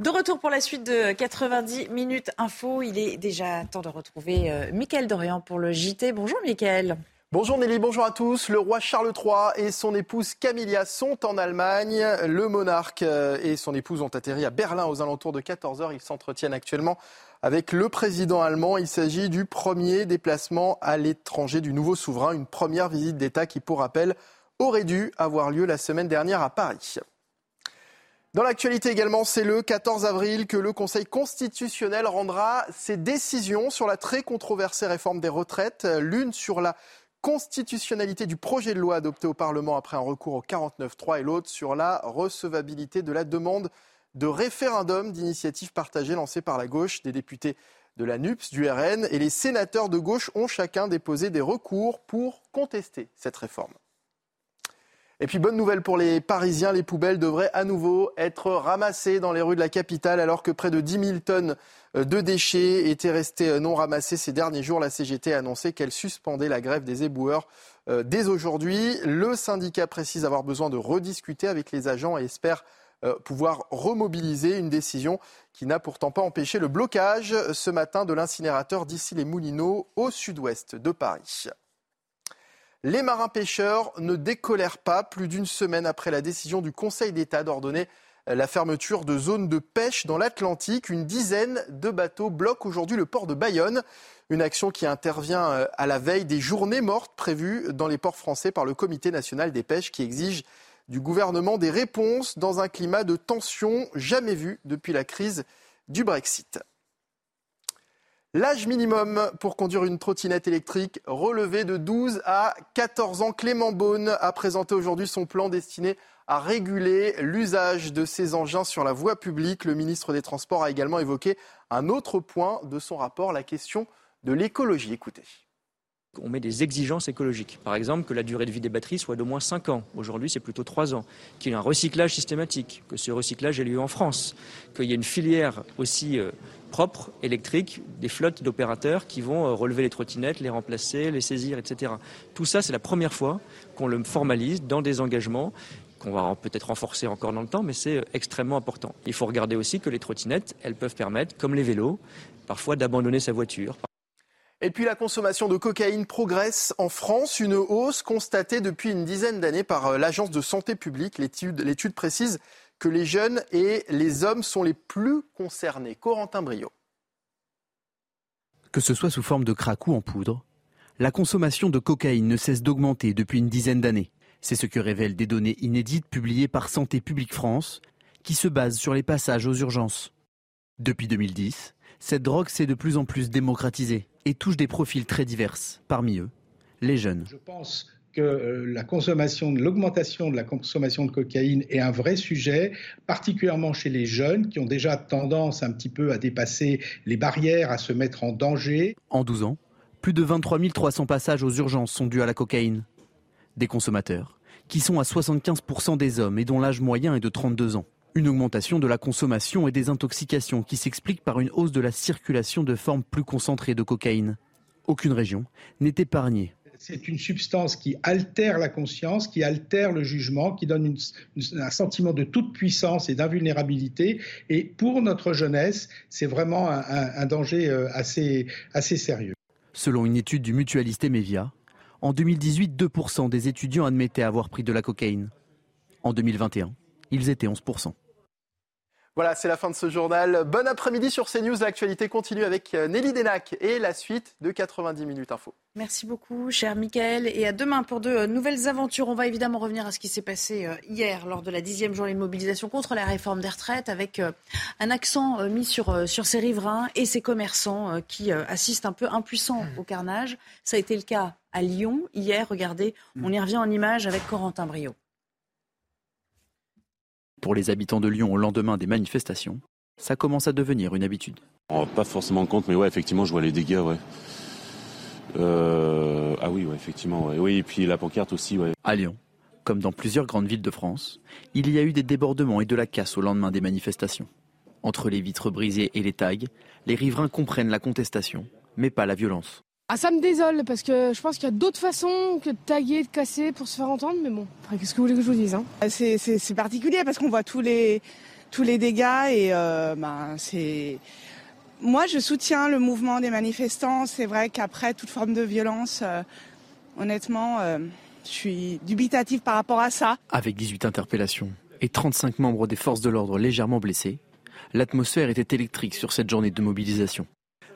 De retour pour la suite de 90 minutes info. Il est déjà temps de retrouver euh, Mickaël Dorian pour le JT. Bonjour Mickaël. Bonjour Nelly, bonjour à tous. Le roi Charles III et son épouse Camilla sont en Allemagne. Le monarque euh, et son épouse ont atterri à Berlin aux alentours de 14h. Ils s'entretiennent actuellement avec le président allemand. Il s'agit du premier déplacement à l'étranger du nouveau souverain, une première visite d'État qui, pour rappel, aurait dû avoir lieu la semaine dernière à Paris. Dans l'actualité également, c'est le 14 avril que le Conseil constitutionnel rendra ses décisions sur la très controversée réforme des retraites, l'une sur la constitutionnalité du projet de loi adopté au Parlement après un recours au 49.3 et l'autre sur la recevabilité de la demande de référendum d'initiative partagée lancée par la gauche des députés de la NUPS, du RN et les sénateurs de gauche ont chacun déposé des recours pour contester cette réforme. Et puis bonne nouvelle pour les Parisiens, les poubelles devraient à nouveau être ramassées dans les rues de la capitale alors que près de 10 000 tonnes euh, de déchets étaient restés euh, non ramassés ces derniers jours. La CGT a annoncé qu'elle suspendait la grève des éboueurs euh, dès aujourd'hui. Le syndicat précise avoir besoin de rediscuter avec les agents et espère pouvoir remobiliser une décision qui n'a pourtant pas empêché le blocage ce matin de l'incinérateur d'ici les Moulineaux au sud-ouest de Paris. Les marins-pêcheurs ne décolèrent pas plus d'une semaine après la décision du Conseil d'État d'ordonner la fermeture de zones de pêche dans l'Atlantique. Une dizaine de bateaux bloquent aujourd'hui le port de Bayonne. Une action qui intervient euh, à la veille des journées mortes prévues dans les ports français par le Comité national des pêches qui exige du gouvernement des réponses dans un climat de tension jamais vu depuis la crise du Brexit. L'âge minimum pour conduire une trottinette électrique relevé de 12 à 14 ans. Clément Beaune a présenté aujourd'hui son plan destiné à réguler l'usage de ces engins sur la voie publique. Le ministre des Transports a également évoqué un autre point de son rapport, la question de l'écologie. Écoutez. On met des exigences écologiques. Par exemple, que la durée de vie des batteries soit d'au moins 5 ans. Aujourd'hui, c'est plutôt 3 ans. Qu'il y ait un recyclage systématique, que ce recyclage ait lieu en France. Qu'il y ait une filière aussi euh, propre, électrique, des flottes d'opérateurs qui vont euh, relever les trottinettes, les remplacer, les saisir, etc. Tout ça, c'est la première fois qu'on le formalise dans des engagements qu'on va peut-être renforcer encore dans le temps, mais c'est euh, extrêmement important. Il faut regarder aussi que les trottinettes, elles peuvent permettre, comme les vélos, parfois d'abandonner sa voiture. Et puis la consommation de cocaïne progresse en France, une hausse constatée depuis une dizaine d'années par euh, l'Agence de santé publique. L'étude précise que les jeunes et les hommes sont les plus concernés. Corentin Brio. Que ce soit sous forme de crack ou en poudre, la consommation de cocaïne ne cesse d'augmenter depuis une dizaine d'années. C'est ce que révèlent des données inédites publiées par Santé publique France, qui se basent sur les passages aux urgences. Depuis 2010, cette drogue s'est de plus en plus démocratisée et touche des profils très divers, parmi eux les jeunes. Je pense que euh, la consommation, l'augmentation de la consommation de cocaïne est un vrai sujet, particulièrement chez les jeunes qui ont déjà tendance un petit peu à dépasser les barrières, à se mettre en danger. En 12 ans, plus de 23 300 passages aux urgences sont dus à la cocaïne. Des consommateurs qui sont à 75% des hommes et dont l'âge moyen est de 32 ans. Une augmentation de la consommation et des intoxications qui s'explique par une hausse de la circulation de formes plus concentrées de cocaïne. Aucune région n'est épargnée. C'est une substance qui altère la conscience, qui altère le jugement, qui donne un sentiment de toute puissance et d'invulnérabilité. Et pour notre jeunesse, c'est vraiment un, danger euh, assez, sérieux. Selon une étude du mutualiste Emevia, en 2018, 2% des étudiants admettaient avoir pris de la cocaïne. En 2021, ils étaient 11%. Voilà, c'est la fin de ce journal. Bon après-midi sur CNews. L'actualité continue avec euh, Nelly Denac et la suite de 90 minutes info. Merci beaucoup, cher Michael. Et à demain pour de euh, nouvelles aventures. On va évidemment revenir à ce qui s'est passé euh, hier lors de la dixième journée de mobilisation contre la réforme des retraites avec un accent mis sur, sur ces riverains et ces commerçants qui assistent un peu impuissants au carnage. Ça a été le cas à Lyon hier. Regardez, on y revient en image avec Corentin Brio. Pour les habitants de Lyon au lendemain des manifestations, ça commence à devenir une habitude. On pas forcément compte, mais ouais, effectivement, je vois les dégâts, ouais. Euh, ah oui, ouais, effectivement, ouais. Oui, et puis la pancarte aussi, ouais. À Lyon, comme dans plusieurs grandes villes de France, il y a eu des débordements et de la casse au lendemain des manifestations. Entre les vitres brisées et les tags, les riverains comprennent la contestation, mais pas la violence. Ah, ça me désole parce que je pense qu'il y a d'autres façons que de taguer, de casser pour se faire entendre, mais bon, qu'est-ce que vous voulez que je vous dise hein? C'est, particulier parce qu'on voit tous les, tous les dégâts et euh, ben, c'est. Moi, je soutiens le mouvement des manifestants. C'est vrai qu'après toute forme de violence, euh, honnêtement, euh, je suis dubitative par rapport à ça. Avec 18 interpellations et 35 membres des forces de l'ordre légèrement blessés, l'atmosphère était électrique sur cette journée de mobilisation.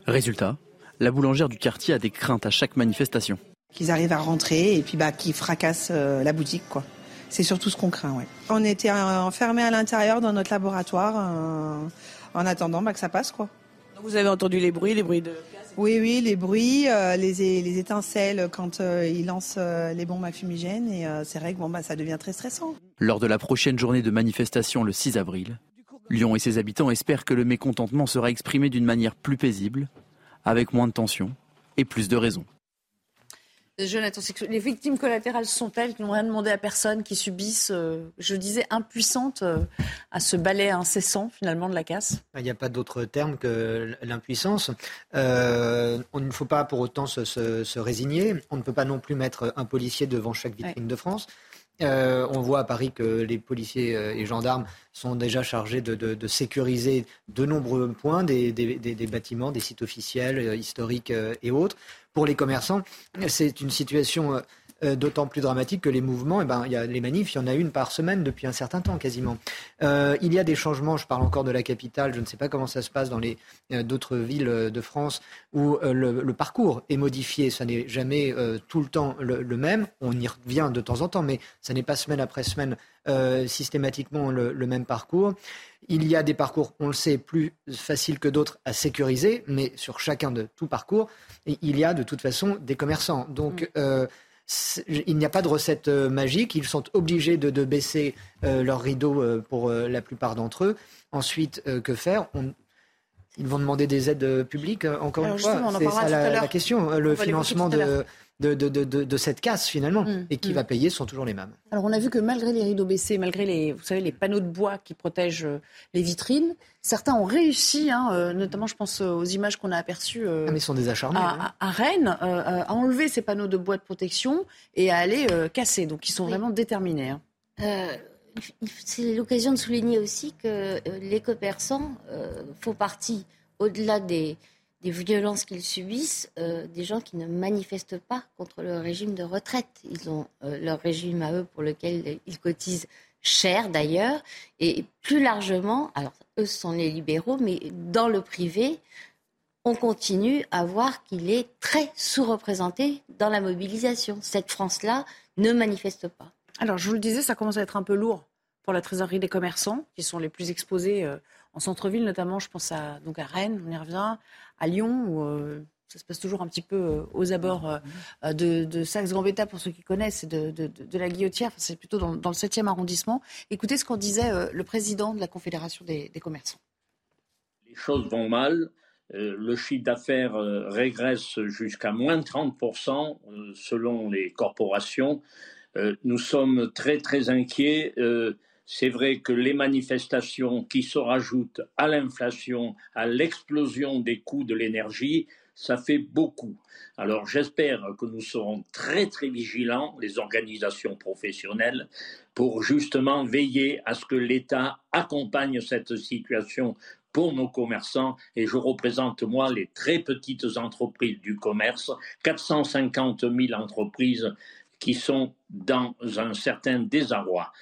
Résultat, la boulangère du quartier a des craintes à chaque manifestation. Qu'ils arrivent à rentrer et puis bah, qu'ils fracassent euh, la boutique. quoi. C'est surtout ce qu'on craint. Ouais. On était enfermés à l'intérieur dans notre laboratoire euh, en attendant bah, que ça passe. quoi. vous avez entendu les bruits, les bruits de... Oui, oui, les bruits, euh, les, les, étincelles quand ils lancent les bombes à fumigène. Et c'est vrai que bon, bah, ça devient très stressant. Lors de la prochaine journée de manifestation le 6 avril, Lyon et ses habitants espèrent que le mécontentement sera exprimé d'une manière plus paisible avec moins de tension et plus de raisons. Jonathan, les victimes collatérales sont-elles qui n'ont rien demandé à personne, qui subissent, euh, je disais, impuissantes euh, à ce balai incessant finalement de la casse? Il n'y a pas d'autre terme que l'impuissance. Euh, on ne faut pas pour autant se, résigner. On ne peut pas non plus mettre un policier devant chaque vitrine de France. Euh, on voit à Paris que les policiers euh, et gendarmes sont déjà chargés de, sécuriser de nombreux points des, bâtiments, des sites officiels, euh, historiques et autres. Pour les commerçants, c'est une situation euh, d'autant plus dramatique que les mouvements, eh ben, il y a les manifs, il y en a une par semaine depuis un certain temps quasiment. Euh, il y a des changements, je parle encore de la capitale, je ne sais pas comment ça se passe dans les euh, d'autres villes de France où le, parcours est modifié, ça n'est jamais tout le temps le, même, on y revient de temps en temps, mais ça n'est pas semaine après semaine systématiquement le, même parcours. Il y a des parcours, on le sait, plus faciles que d'autres à sécuriser, mais sur chacun de tout parcours, il y a de toute façon des commerçants. Donc, mm il n'y a pas de recette euh, magique. Ils sont obligés de, baisser euh, leurs rideaux euh, pour la plupart d'entre eux. Ensuite, que faire? Ils vont demander des aides publiques, encore une fois. C'est ça la, question. Le financement de, de, cette casse finalement mm, et qui mm. va payer sont toujours les mêmes. Alors on a vu que malgré les rideaux baissés, malgré les, vous savez, les panneaux de bois qui protègent euh, les vitrines, certains ont réussi, hein, euh, notamment je pense aux images qu'on a aperçues euh, ah, mais sont des acharnés, à, Rennes, à enlever ces panneaux de bois de protection et à aller casser. Donc ils sont vraiment déterminés. Hein. c'est l'occasion de souligner aussi que les commerçants font partie, au-delà des, des violences qu'ils subissent, euh, des gens qui ne manifestent pas contre le régime de retraite. Ils ont euh, leur régime à eux pour lequel ils cotisent cher d'ailleurs. Et plus largement, alors eux sont les libéraux, mais dans le privé, on continue à voir qu'il est très sous-représenté dans la mobilisation. Cette France-là ne manifeste pas. Alors je vous le disais, ça commence à être un peu lourd pour la trésorerie des commerçants, qui sont les plus exposés euh, en centre-ville notamment. Je pense à, donc à Rennes, on y revient, à Lyon, où euh, ça se passe toujours un petit peu euh, aux abords euh, de, de Saxe-Gambetta, pour ceux qui connaissent, de, de, la Guillotière. c'est plutôt dans, le 7e arrondissement. Écoutez ce qu'en disait le président de la Confédération des, commerçants. Les choses vont mal. le chiffre d'affaires régresse jusqu'à moins de 30% selon les corporations. nous sommes très très inquiets c'est vrai que les manifestations qui se rajoutent à l'inflation, à l'explosion des coûts de l'énergie, ça fait beaucoup. Alors j'espère que nous serons très très vigilants, les organisations professionnelles, pour justement veiller à ce que l'État accompagne cette situation pour nos commerçants et je représente moi les très petites entreprises du commerce, 450 000 entreprises qui sont dans un certain désarroi.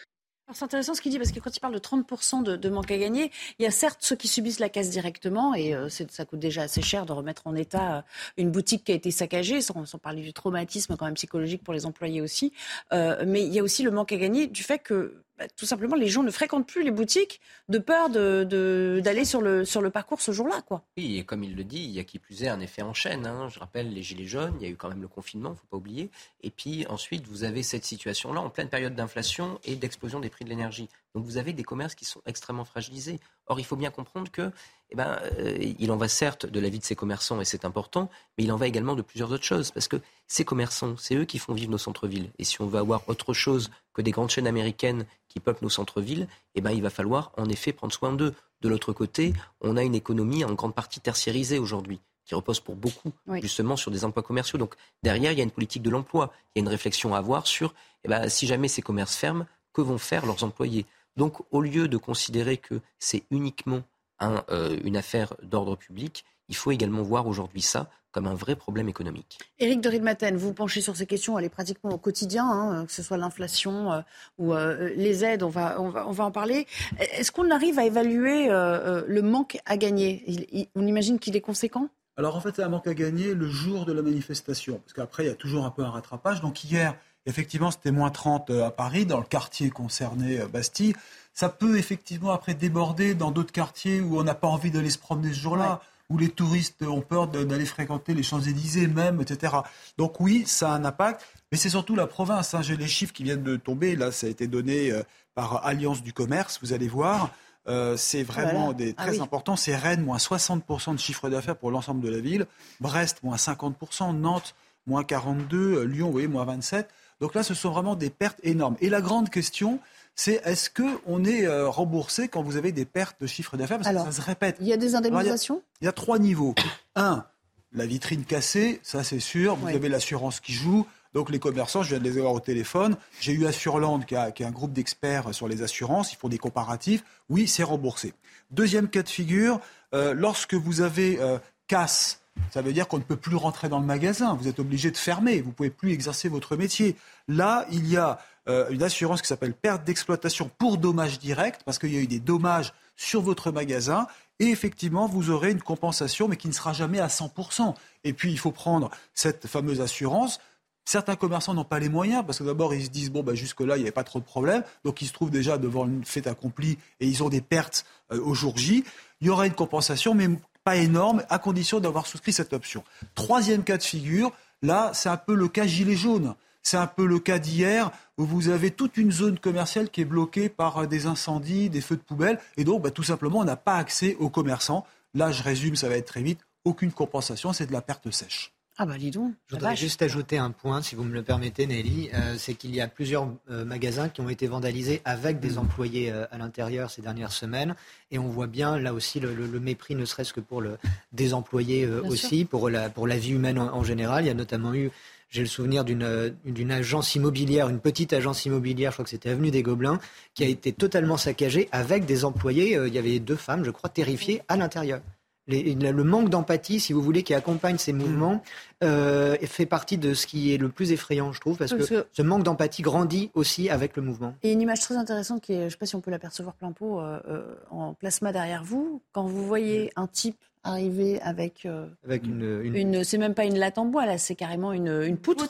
C'est intéressant ce qu'il dit parce que quand il parle de 30% de, manque à gagner, il y a certes ceux qui subissent la casse directement et euh, ça coûte déjà assez cher de remettre en état euh, une boutique qui a été saccagée, sans, parler du traumatisme quand même psychologique pour les employés aussi. Euh, mais il y a aussi le manque à gagner du fait que bah, tout simplement, les gens ne fréquentent plus les boutiques de peur d'aller de, sur, le, sur le parcours ce jour-là. Oui, et comme il le dit, il y a qui plus est un effet en chaîne. Hein. Je rappelle les Gilets jaunes, il y a eu quand même le confinement, il ne faut pas oublier. Et puis ensuite, vous avez cette situation-là en pleine période d'inflation et d'explosion des prix de l'énergie. Donc vous avez des commerces qui sont extrêmement fragilisés. Or, il faut bien comprendre que eh ben, euh, il en va certes de la vie de ces commerçants et c'est important, mais il en va également de plusieurs autres choses parce que ces commerçants, c'est eux qui font vivre nos centres-villes. Et si on veut avoir autre chose que des grandes chaînes américaines qui peuplent nos centres-villes, eh ben, il va falloir en effet prendre soin d'eux. De l'autre côté, on a une économie en grande partie tertiarisée aujourd'hui qui repose pour beaucoup justement sur des emplois commerciaux. Donc derrière, il y a une politique de l'emploi, il y a une réflexion à avoir sur eh ben, si jamais ces commerces ferment, que vont faire leurs employés? Donc au lieu de considérer que c'est uniquement euh, une affaire d'ordre public, il faut également voir aujourd'hui ça comme un vrai problème économique. Éric de Ridmaten, vous penchez sur ces questions, elle est pratiquement au quotidien, hein, que ce soit l'inflation euh, ou euh, les aides, on va, on, va, on va en parler. Est-ce qu'on arrive à évaluer le manque à gagner? On imagine qu'il est conséquent? Alors en fait, c'est un manque à gagner le jour de la manifestation, parce qu'après, il y a toujours un peu un rattrapage. Donc hier, effectivement, c'était moins 30 à Paris, dans le quartier concerné Bastille ça peut effectivement après déborder dans d'autres quartiers où on n'a pas envie d'aller se promener ce jour-là. où les touristes ont peur d'aller fréquenter les Champs-Élysées même, etc. Donc oui, ça a un impact, mais c'est surtout la province. Hein. J'ai les chiffres qui viennent de tomber, là ça a été donné euh, par Alliance du Commerce, vous allez voir. Euh, c'est vraiment des, ah très important. C'est Rennes, moins 60% de chiffre d'affaires pour l'ensemble de la ville. Brest, moins 50%. Nantes, moins 42%. Lyon, vous voyez, moins 27%. Donc là, ce sont vraiment des pertes énormes. Et la grande question, c'est est-ce qu'on est euh, remboursé quand vous avez des pertes de chiffre d'affaires? Parce que ça se répète. Il y a des indemnisations? il, y a, trois niveaux. Un, la vitrine cassée, ça c'est sûr. Vous avez l'assurance qui joue. Donc les commerçants, je viens de les avoir au téléphone. J'ai eu Assureland, qui, qui est un groupe d'experts sur les assurances. Ils font des comparatifs. Oui, c'est remboursé. Deuxième cas de figure, euh, lorsque vous avez euh, casse, ça veut dire qu'on ne peut plus rentrer dans le magasin. Vous êtes obligé de fermer. Vous ne pouvez plus exercer votre métier. Là, il y a euh, une assurance qui s'appelle perte d'exploitation pour dommages directs, parce qu'il y a eu des dommages sur votre magasin. Et effectivement, vous aurez une compensation, mais qui ne sera jamais à 100%. Et puis, il faut prendre cette fameuse assurance. Certains commerçants n'ont pas les moyens parce que d'abord ils se disent bon ben jusque-là il n'y avait pas trop de problèmes donc ils se trouvent déjà devant une fait accompli et ils ont des pertes euh, au jour J. Il y aura une compensation mais pas énorme à condition d'avoir souscrit cette option. Troisième cas de figure, là c'est un peu le cas gilet jaune. C'est un peu le cas d'hier où vous avez toute une zone commerciale qui est bloquée par euh, des incendies, des feux de poubelle. Et donc, bah, tout simplement, on n'a pas accès aux commerçants. Là, je résume, ça va être très vite. Aucune compensation, c'est de la perte sèche. Ah bah dis donc. Je voudrais juste ajouter un point, si vous me le permettez, Nelly. Euh, c'est qu'il y a plusieurs euh, magasins qui ont été vandalisés avec des employés à l'intérieur ces dernières semaines. Et on voit bien là aussi le, mépris, ne serait-ce que pour le, des employés aussi, pour la, pour la vie humaine en, général. Il y a notamment eu j'ai le souvenir d'une agence immobilière, une petite agence immobilière, je crois que c'était Avenue des Gobelins, qui a été totalement saccagée avec des employés, euh, il y avait deux femmes, je crois, terrifiées à l'intérieur. le manque d'empathie, si vous voulez, qui accompagne ces mouvements, euh, fait partie de ce qui est le plus effrayant, je trouve, parce, que, ce manque d'empathie grandit aussi avec le mouvement. Et une image très intéressante, qui est, je ne sais pas si on peut l'apercevoir plein pot, euh, en plasma derrière vous, quand vous voyez un type arriver avec, euh, avec une, une... c'est même pas une latte en bois là, c'est carrément une, une poutre,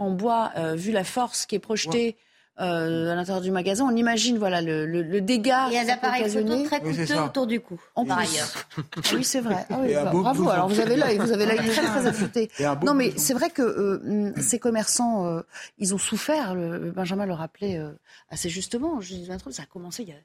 en bois. Euh, vu la force qui est projetée euh, à l'intérieur du magasin, on imagine voilà le, le, dégât. Il y a un appareil photo très coûteux autour du cou. En par ailleurs. oui, c'est vrai. Ah bah, bravo. Alors vous avez l'œil, vous avez l'œil très très affûté. Non, mais c'est vrai que ces commerçants, ils ont souffert. Benjamin le rappelait assez justement. Je dis, ça a commencé il y a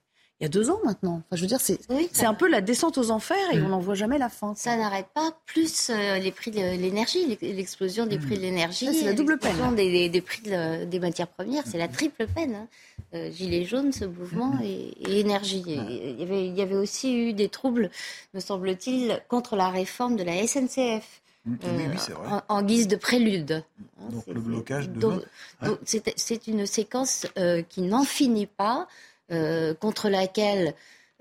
il y a deux ans maintenant. Enfin, je veux dire, c'est c'est un peu la descente aux enfers et on n'en voit jamais la fin. Ça n'arrête pas. Plus euh, les prix de l'énergie, l'explosion des prix de l'énergie. C'est la double peine. Des, des, prix des matières premières, c'est la triple peine. Hein. Euh, Gilets jaunes, ce mouvement et, énergie. il, y avait, il y avait aussi eu des troubles, me semble-t-il, contre la réforme de la SNCF. oui, oui, vrai. En, en, guise de prélude. Donc le blocage de. c'est une séquence euh, qui n'en finit pas. Euh, contre laquelle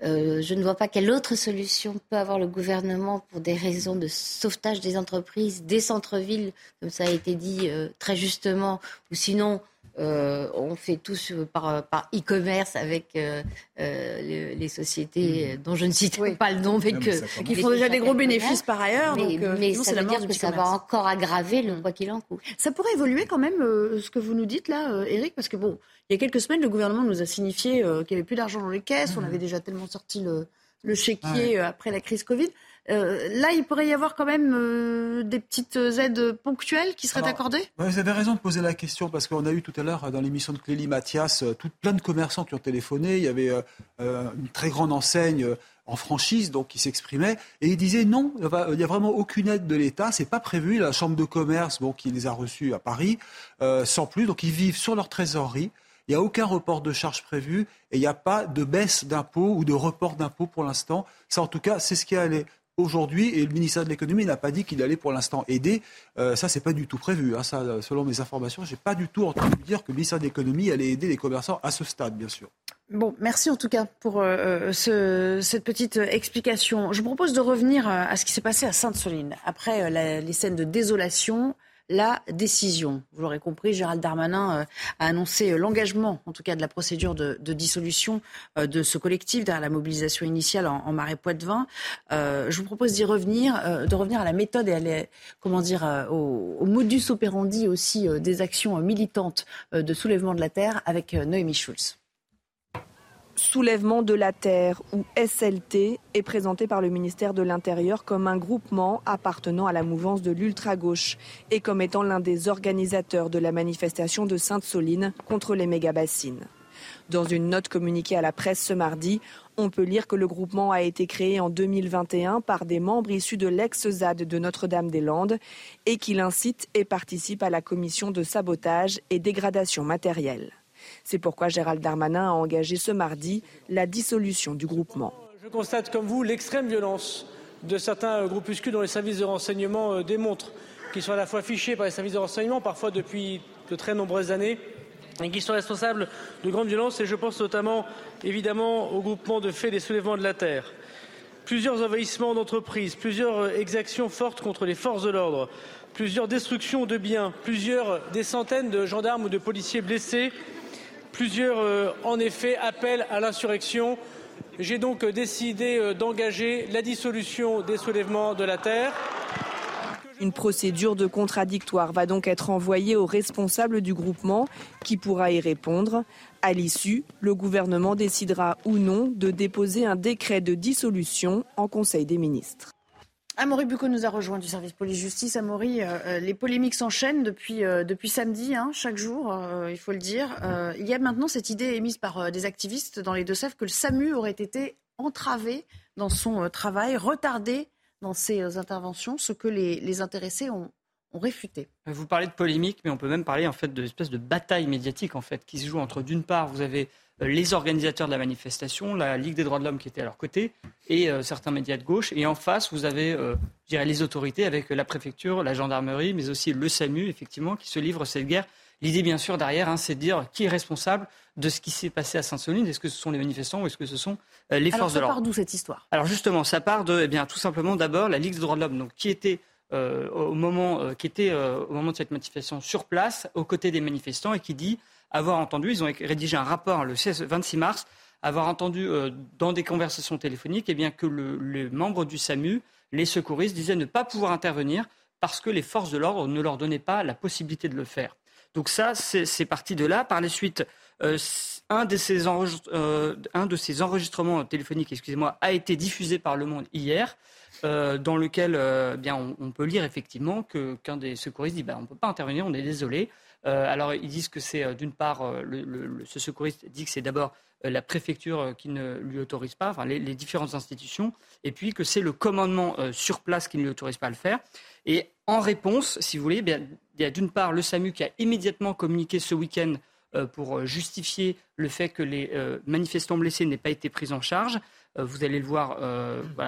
euh, je ne vois pas quelle autre solution peut avoir le gouvernement pour des raisons de sauvetage des entreprises, des centres-villes, comme ça a été dit euh, très justement, ou sinon euh, on fait tout par, par e-commerce avec euh, euh, les, sociétés dont je ne cite pas le nom, mais qui font déjà des gros bénéfices par ailleurs. Mais, mais ça veut dire que ça va encore aggraver le quoi qu'il en coûte. Ça pourrait évoluer quand même, ce que vous nous dites là, Eric, parce que bon, il y a quelques semaines, le gouvernement nous a signifié qu'il n'y avait plus d'argent dans les caisses. On mmh. avait déjà tellement sorti le, le chéquier après la crise Covid. Euh, là, il pourrait y avoir quand même euh, des petites aides ponctuelles qui seraient accordées? Vous avez raison de poser la question parce qu'on a eu tout à l'heure dans l'émission de Clélie Mathias tout, plein de commerçants qui ont téléphoné. Il y avait euh, une très grande enseigne en franchise, donc qui s'exprimaient, et ils disaient non, il n'y a vraiment aucune aide de l'État, c'est pas prévu. La Chambre de commerce, bon, qui les a reçus à Paris, euh, sans plus, donc ils vivent sur leur trésorerie. Il n'y a aucun report de charges prévu et il n'y a pas de baisse d'impôts ou de report d'impôts pour l'instant. Ça, en tout cas, c'est ce qui allait aujourd'hui et le ministère de l'économie n'a pas dit qu'il allait pour l'instant aider. Euh, ça, c'est pas du tout prévu. Hein. Selon mes informations, j'ai pas du tout entendu dire que le ministère de l'économie allait aider les commerçants à ce stade, bien sûr. Bon, merci en tout cas pour euh, ce, cette petite explication. Je vous propose de revenir à ce qui s'est passé à Sainte-Soline après euh, les scènes de désolation la décision. Vous l'aurez compris, Gérald Darmanin euh, a annoncé euh, l'engagement, en tout cas de la procédure de, dissolution euh, de ce collectif derrière la mobilisation initiale en, marais poitevin. je vous propose d'y revenir, de revenir à la méthode et à comment dire, au, modus operandi aussi des actions militantes de soulèvement de la terre avec Noémie Schulz. Soulèvement de la Terre ou SLT est présenté par le ministère de l'Intérieur comme un groupement appartenant à la mouvance de l'ultra-gauche et comme étant l'un des organisateurs de la manifestation de Sainte-Soline contre les méga-bassines. Dans une note communiquée à la presse ce mardi, on peut lire que le groupement a été créé en 2021 par des membres issus de l'ex-ZAD de Notre-Dame-des-Landes et qu'il incite et participe à la commission de sabotage et dégradation matérielle. C'est pourquoi Gérald Darmanin a engagé ce mardi la dissolution du groupement. Je constate comme vous l'extrême violence de certains groupuscules dont les services de renseignement euh, démontrent qu'ils sont à la fois fichés par les services de renseignement, parfois depuis de très nombreuses années, et qui sont responsables de grandes violences. Et je pense notamment, évidemment, au groupement de faits des soulèvements de la terre. Plusieurs envahissements d'entreprises, plusieurs euh, exactions fortes contre les forces de l'ordre, plusieurs destructions de biens, plusieurs des centaines de gendarmes ou de policiers blessés Plusieurs, euh, en effet, appellent à l'insurrection. J'ai donc décidé euh, d'engager la dissolution des soulèvements de la terre. Une procédure de contradictoire va donc être envoyée aux responsables du groupement qui pourra y répondre. À l'issue, le gouvernement décidera ou non de déposer un décret de dissolution en Conseil des ministres. Amaury Bucco nous a rejoint du service police-justice. Amaury, euh, euh, les polémiques s'enchaînent depuis, euh, depuis samedi, hein, chaque jour, il faut le dire. il y a maintenant cette idée émise par des activistes dans les Deux-Sèvres que le SAMU aurait été entravé dans son travail, retardé dans ses interventions, ce que les, les intéressés ont, ont réfuté. Vous parlez de polémique, mais on peut même parler en fait de l'espèce de bataille médiatique en fait qui se joue entre d'une part vous avez les organisateurs de la manifestation, la Ligue des droits de l'homme qui était à leur côté, et euh, certains médias de gauche. Et en face, vous avez euh, les autorités avec la préfecture, la gendarmerie, mais aussi le SAMU, effectivement, qui se livrent cette guerre. L'idée, bien sûr, derrière, hein, c'est de dire qui est responsable de ce qui s'est passé à Saint-Soline. Est-ce que ce sont les manifestants ou est-ce que ce sont les forces de l'ordre Ça part d'où cette histoire? Alors justement, ça part de, eh bien, tout simplement d'abord la Ligue des droits de l'homme, donc qui était au moment, qui était au moment de cette manifestation sur place, aux côtés des manifestants, et qui dit avoir entendu, ils ont rédigé un rapport le 26 mars, avoir entendu euh, dans des conversations téléphoniques eh bien, que le, les membres du SAMU, les secouristes, disaient ne pas pouvoir intervenir parce que les forces de l'ordre ne leur donnaient pas la possibilité de le faire. Donc ça, c'est parti de là. Par la suite, euh, un, de ces euh, un de ces enregistrements téléphoniques excusez-moi, a été diffusé par Le Monde hier, dans lequel bien, on, peut lire effectivement qu'un des secouristes dit bah, on ne peut pas intervenir, on est désolé. Euh, alors, ils disent que c'est euh, d'une part, euh, ce secouriste dit que c'est d'abord la préfecture qui ne lui autorise pas, enfin les, différentes institutions, et puis que c'est le commandement sur place qui ne lui autorise pas à le faire. Et en réponse, si vous voulez, il y a d'une part le SAMU qui a immédiatement communiqué ce week-end pour justifier le fait que les manifestants blessés n'aient pas été pris en charge. vous allez le voir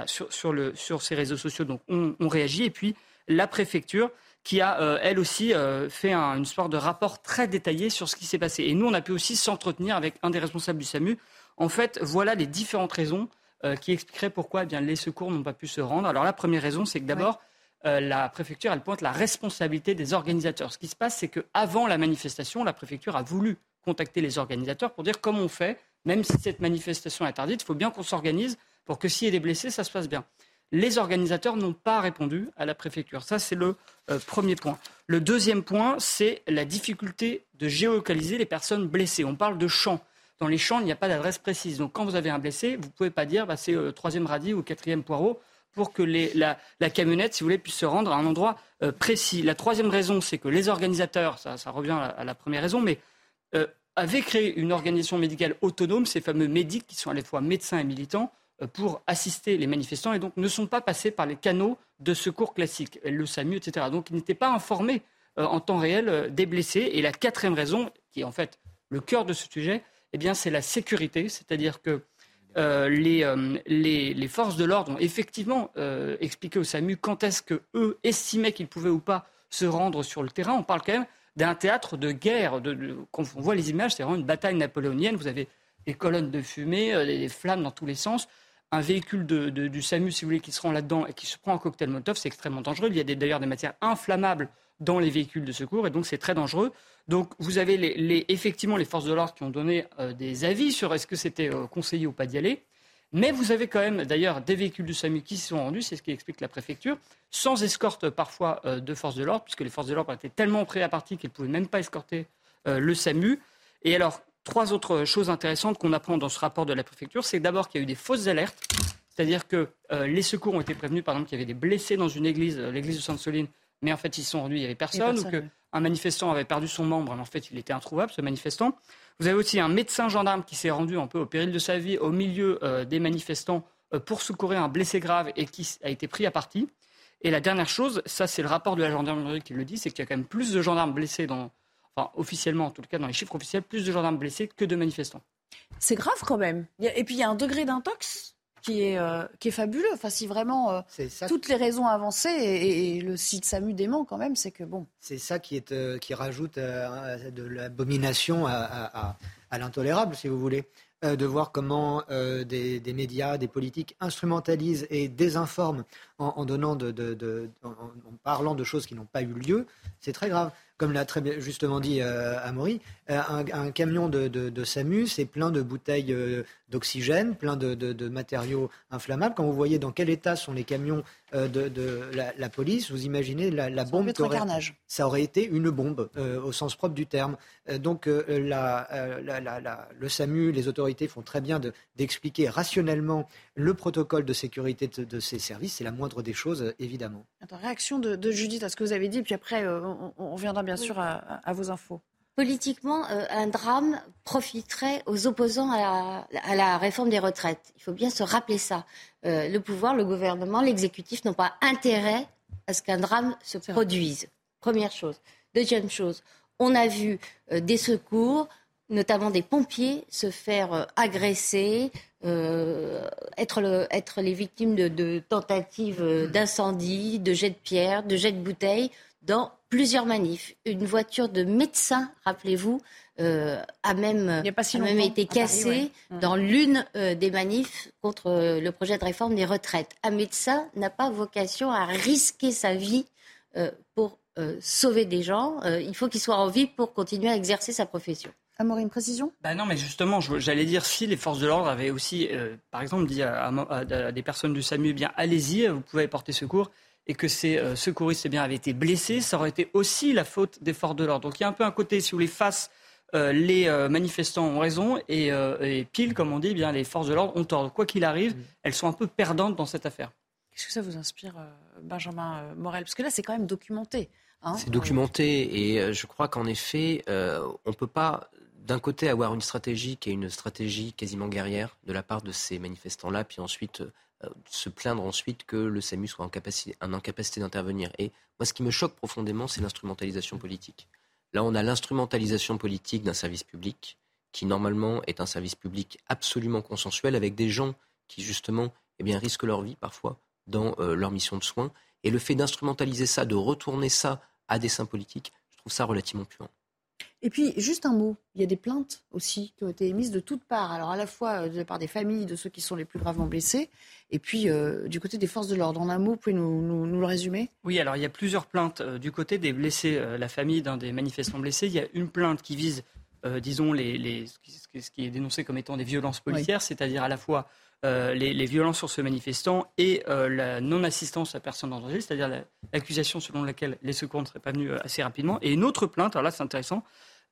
sur, ces réseaux sociaux, donc on, on réagit. Et puis la préfecture qui a, euh, elle aussi, euh, fait une sorte de rapport très détaillé sur ce qui s'est passé. Et nous, on a pu aussi s'entretenir avec un des responsables du SAMU. En fait, voilà les différentes raisons euh, qui expliqueraient pourquoi eh bien, les secours n'ont pas pu se rendre. Alors la première raison, c'est que d'abord, la préfecture, elle pointe la responsabilité des organisateurs. Ce qui se passe, c'est qu'avant la manifestation, la préfecture a voulu contacter les organisateurs pour dire comment on fait, même si cette manifestation est interdite, il faut bien qu'on s'organise pour que s'il y a des blessés, ça se passe bien les organisateurs n'ont pas répondu à la préfecture. Ça, c'est le euh, premier point. Le deuxième point, c'est la difficulté de géolocaliser les personnes blessées. On parle de champs. Dans les champs, il n'y a pas d'adresse précise. Donc, quand vous avez un blessé, vous ne pouvez pas dire bah, c'est le euh, troisième radis ou quatrième poireau pour que la, camionnette, si vous voulez, puisse se rendre à un endroit euh, précis. La troisième raison, c'est que les organisateurs, ça, revient à la, première raison, mais avaient créé une organisation médicale autonome, ces fameux médics qui sont à la fois médecins et militants, pour assister les manifestants et donc ne sont pas passés par les canaux de secours classiques, le SAMU, etc. Donc ils n'étaient pas informés en temps réel des blessés. Et la quatrième raison, qui est en fait le cœur de ce sujet, eh bien, c'est la sécurité, c'est-à-dire que euh, euh, les, forces de l'ordre ont effectivement euh, expliqué au SAMU quand est-ce qu'eux estimaient qu'ils pouvaient ou pas se rendre sur le terrain. On parle quand même d'un théâtre de guerre. quand on voit les images, c'est vraiment une bataille napoléonienne. Vous avez des colonnes de fumée, des flammes dans tous les sens. Un véhicule du SAMU, si vous voulez, qui se rend là-dedans et qui se prend un cocktail Molotov, c'est extrêmement dangereux. Il y a d'ailleurs des matières inflammables dans les véhicules de secours et donc c'est très dangereux. Donc vous avez effectivement les forces de l'ordre qui ont donné euh, des avis sur est-ce que c'était euh, conseillé ou pas d'y aller. Mais vous avez quand même d'ailleurs des véhicules du SAMU qui s'y sont rendus, c'est ce qui explique la préfecture, sans escorte parfois euh, de forces de l'ordre, puisque les forces de l'ordre étaient tellement prêts à partir qu'elles ne pouvaient même pas escorter le SAMU. Et alors, trois autres choses intéressantes qu'on apprend dans ce rapport de la préfecture, c'est d'abord qu'il y a eu des fausses alertes, c'est-à-dire que les secours ont été prévenus, par exemple, qu'il y avait des blessés dans une église, l'église de Sainte-Soline, mais en fait ils sont rendus, il n'y avait personne, ou qu'un manifestant avait perdu son membre, mais en fait il était introuvable, ce manifestant. Vous avez aussi un médecin gendarme qui s'est rendu un peu au péril de sa vie au milieu euh, des manifestants euh, pour secourir un blessé grave et qui a été pris à partie. Et la dernière chose, ça c'est le rapport de la gendarmerie qui le dit, c'est qu'il y a quand même plus de gendarmes blessés, dans, enfin officiellement en tout cas dans les chiffres officiels, plus de gendarmes blessés que de manifestants. C'est grave quand même. Et puis il y a un degré d'intox qui est, euh, qui est fabuleux. Enfin, si vraiment euh, toutes les raisons avancées et, le site SAMU dément quand même, c'est que bon. C'est ça qui, est, euh, qui rajoute de l'abomination à, à l'intolérable, si vous voulez. de voir comment des, des, médias, des politiques instrumentalisent et désinforment en, donnant de, de, en, parlant de choses qui n'ont pas eu lieu, c'est très grave comme l'a très justement dit euh, Amaury, euh, un, camion de, SAMU, c'est plein de bouteilles euh, d'oxygène, plein de, matériaux inflammables. Quand vous voyez dans quel état sont les camions de, la, police, vous imaginez la, bombe. Aurait, ça aurait été une bombe au sens propre du terme. donc le SAMU, les autorités font très bien d'expliquer rationnellement le protocole de sécurité de, ces services. C'est la moindre des choses, évidemment. réaction de, Judith à ce que vous avez dit, puis après on, on reviendra bien sûr à, vos infos. Politiquement, euh, un drame profiterait aux opposants à la, réforme des retraites. Il faut bien se rappeler ça. Euh, le pouvoir, le gouvernement, l'exécutif n'ont pas intérêt à ce qu'un drame se produise. Première chose. Deuxième chose, on a vu euh, des secours, notamment des pompiers, se faire agresser, être, être, les victimes de, de tentatives d'incendie, de jets de pierre, de jets de bouteilles dans plusieurs manifs. Une voiture de médecin, rappelez-vous, euh, a même, même été cassée dans l'une euh, des manifs contre euh, le projet de réforme des retraites. Un médecin n'a pas vocation à risquer sa vie pour sauver des gens. il faut qu'il soit en vie pour continuer à exercer sa profession. Amaury, une précision? Bah Non, mais justement, j'allais dire si les forces de l'ordre avaient aussi, par exemple, dit à, des personnes du SAMU, eh bien allez-y, vous pouvez porter secours et que ces euh, secouristes eh bien, avaient été blessés, ça aurait été aussi la faute des forces de l'ordre. Donc il y a un peu un côté, si vous les face, euh, les euh, manifestants ont raison et, pile, comme on dit, eh bien, les forces de l'ordre ont tort. Quoi qu'il arrive, mm. elles sont un peu perdantes dans cette affaire. Qu'est-ce que ça vous inspire, Benjamin Morel? Parce que là, c'est quand même documenté. Hein? c'est documenté et je crois qu'en effet, on ne peut pas d'un côté avoir une stratégie qui est une stratégie quasiment guerrière de la part de ces manifestants-là, puis ensuite euh, se plaindre ensuite que le SAMU soit en, capacité, en incapacité d'intervenir. Et moi, ce qui me choque profondément, c'est l'instrumentalisation politique. Là, on a l'instrumentalisation politique d'un service public qui, normalement, est un service public absolument consensuel avec des gens qui, justement, eh risquent leur vie parfois dans euh, leur mission de soins. Et le fait d'instrumentaliser ça, de retourner ça à des seins politiques, je trouve ça relativement puant. Et puis, juste un mot, il y a des plaintes aussi qui ont été émises de toutes parts. Alors, à la fois euh, de la part des familles de ceux qui sont les plus gravement blessés, et puis euh, du côté des forces de l'ordre. En un mot, vous pouvez nous, le résumer? Oui, alors il y a plusieurs plaintes. Euh, du côté des blessés, la famille d'un des manifestants blessés, il y a une plainte qui vise, disons, les, ce qui est dénoncé comme étant des violences policières, c'est-à-dire à la fois les, violences sur ce manifestant et la non-assistance à personne en danger, c'est-à-dire l'accusation selon laquelle les secours ne seraient pas venus assez rapidement. Et une autre plainte, alors là c'est intéressant,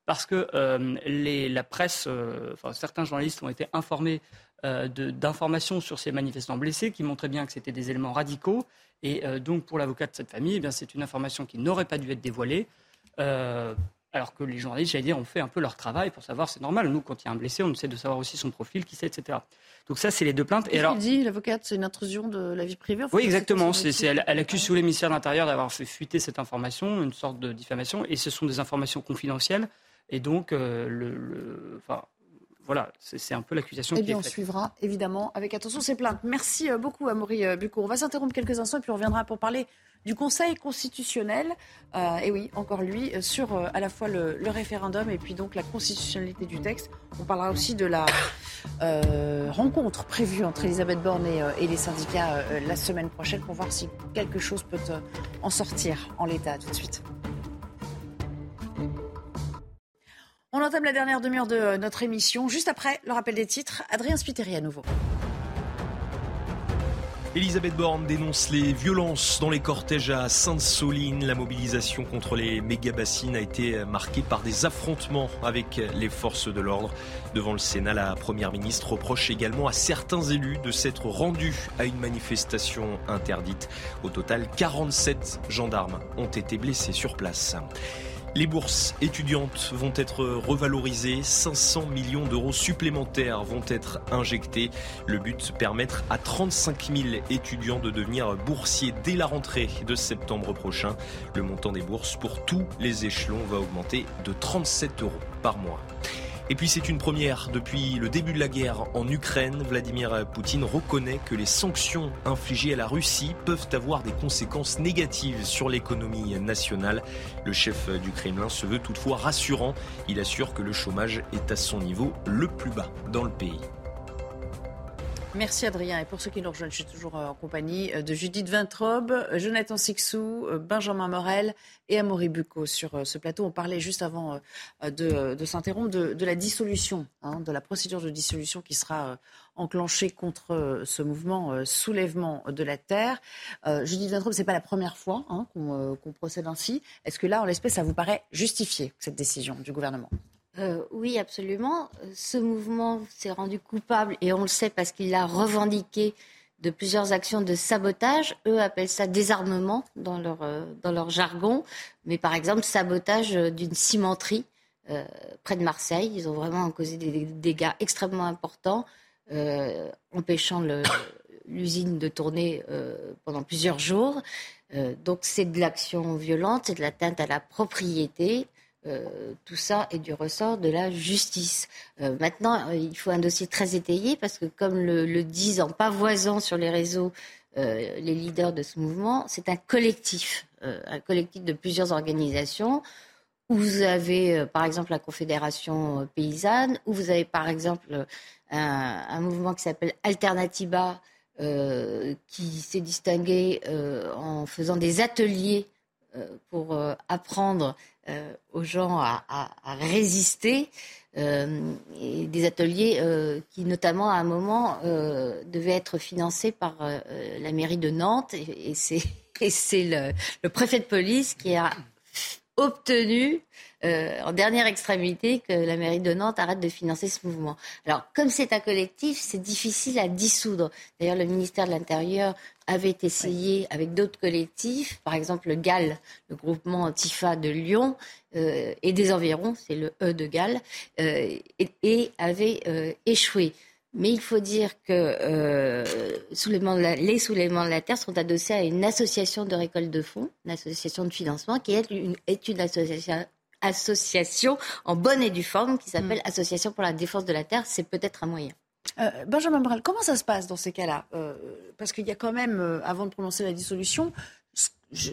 parce que euh, la presse, euh, certains journalistes ont été informés euh, d'informations sur ces manifestants blessés qui montraient bien que c'était des éléments radicaux. Et donc, pour l'avocat de cette famille, eh c'est une information qui n'aurait pas dû être dévoilée. Alors que les journalistes, j'allais dire, ont fait un peu leur travail pour savoir, c'est normal. Nous, quand il y a un blessé, on essaie de savoir aussi son profil, qui c'est, etc. Donc ça, c'est les deux plaintes. Et alors, dit l'avocate, c'est une intrusion de la vie privée. oui, exactement. C'est, elle, elle, accuse sous les ministères de l'Intérieur d'avoir fait fuiter cette information, une sorte de diffamation, et ce sont des informations confidentielles. Et donc, euh, le, enfin, voilà, c'est un peu l'accusation. Eh bien, on suivra évidemment avec attention ces plaintes. Merci euh, beaucoup, Amaury euh, Bucco. On va s'interrompre quelques instants et puis on reviendra pour parler du Conseil constitutionnel. Euh, et oui, encore lui, sur à la fois le, référendum et puis donc la constitutionnalité du texte. On parlera aussi de la rencontre prévue entre Elisabeth Borne et, les syndicats la semaine prochaine pour voir si quelque chose peut en sortir en l'état. Tout de suite. On entame la dernière demi-heure de notre émission. Juste après le rappel des titres, Adrien Spiteri à nouveau. Elisabeth Borne dénonce les violences dans les cortèges à Sainte-Soline. La mobilisation contre les méga-bassines a été marquée par des affrontements avec les forces de l'ordre. Devant le Sénat, la Première ministre reproche également à certains élus de s'être rendus à une manifestation interdite. Au total, 47 gendarmes ont été blessés sur place. Les bourses étudiantes vont être revalorisées, 500 millions d'euros supplémentaires vont être injectés. Le but, permettre à 35 000 étudiants de devenir boursiers dès la rentrée de septembre prochain. Le montant des bourses pour tous les échelons va augmenter de 37 euros par mois. Et puis c'est une première. Depuis le début de la guerre en Ukraine, Vladimir Poutine reconnaît que les sanctions infligées à la Russie peuvent avoir des conséquences négatives sur l'économie nationale. Le chef du Kremlin se veut toutefois rassurant. Il assure que le chômage est à son niveau le plus bas dans le pays. Merci Adrien. Et pour ceux qui nous rejoignent, je suis toujours euh, en compagnie euh, de Judith Vintrobe, euh, Jonathan Sixou, Benjamin Morel et Amaury Bucco sur ce plateau. On parlait juste avant de, s'interrompre de, la dissolution, hein, de la procédure de dissolution qui sera enclenchée contre ce mouvement soulèvement de la terre. Judith Vintrobe, ce n'est pas la première fois hein, qu'on procède ainsi. Est-ce que là, en l'espèce, ça vous paraît justifié, cette décision du gouvernement? Euh, oui, absolument. Ce mouvement s'est rendu coupable, et on le sait parce qu'il a revendiqué de plusieurs actions de sabotage. Eux appellent ça désarmement dans leur, euh, jargon. Mais par exemple, sabotage d'une cimenterie euh, près de Marseille. Ils ont vraiment causé des dégâts extrêmement importants, empêchant l'usine de tourner pendant plusieurs jours. donc c'est de l'action violente, c'est de l'atteinte à la propriété. Euh, tout ça est du ressort de la justice. Euh, maintenant, euh, il faut un dossier très étayé parce que, comme le, disent en pavoisant sur les réseaux les leaders de ce mouvement, c'est un collectif, un collectif de plusieurs organisations où vous avez, par exemple, la Confédération paysanne, où vous avez, par exemple, un, mouvement qui s'appelle Alternativa, qui s'est distingué en faisant des ateliers pour apprendre euh, aux gens à, résister. Euh, et des ateliers euh, qui, notamment, à un moment, devaient être financés par la mairie de Nantes. Et, c'est le, le, préfet de police qui a obtenu euh, en dernière extrémité que la mairie de Nantes arrête de financer ce mouvement. Alors, comme c'est un collectif, c'est difficile à dissoudre. D'ailleurs, le ministère de l'Intérieur avait essayé avec d'autres collectifs, par exemple le GAL, le groupement Antifa de Lyon, euh, et des environs, c'est le E de GAL, euh, et, avait échoué. Mais il faut dire que les soulèvements de la Terre sont adossés à une association de récolte de fonds, une association de financement qui est une, est une association association en bonne et due forme qui s'appelle mm. Association pour la défense de la terre. C'est peut-être un moyen. Euh, Benjamin Morel, comment ça se passe dans ces cas-là euh, Parce qu'il y a quand même, euh, avant de prononcer la dissolution,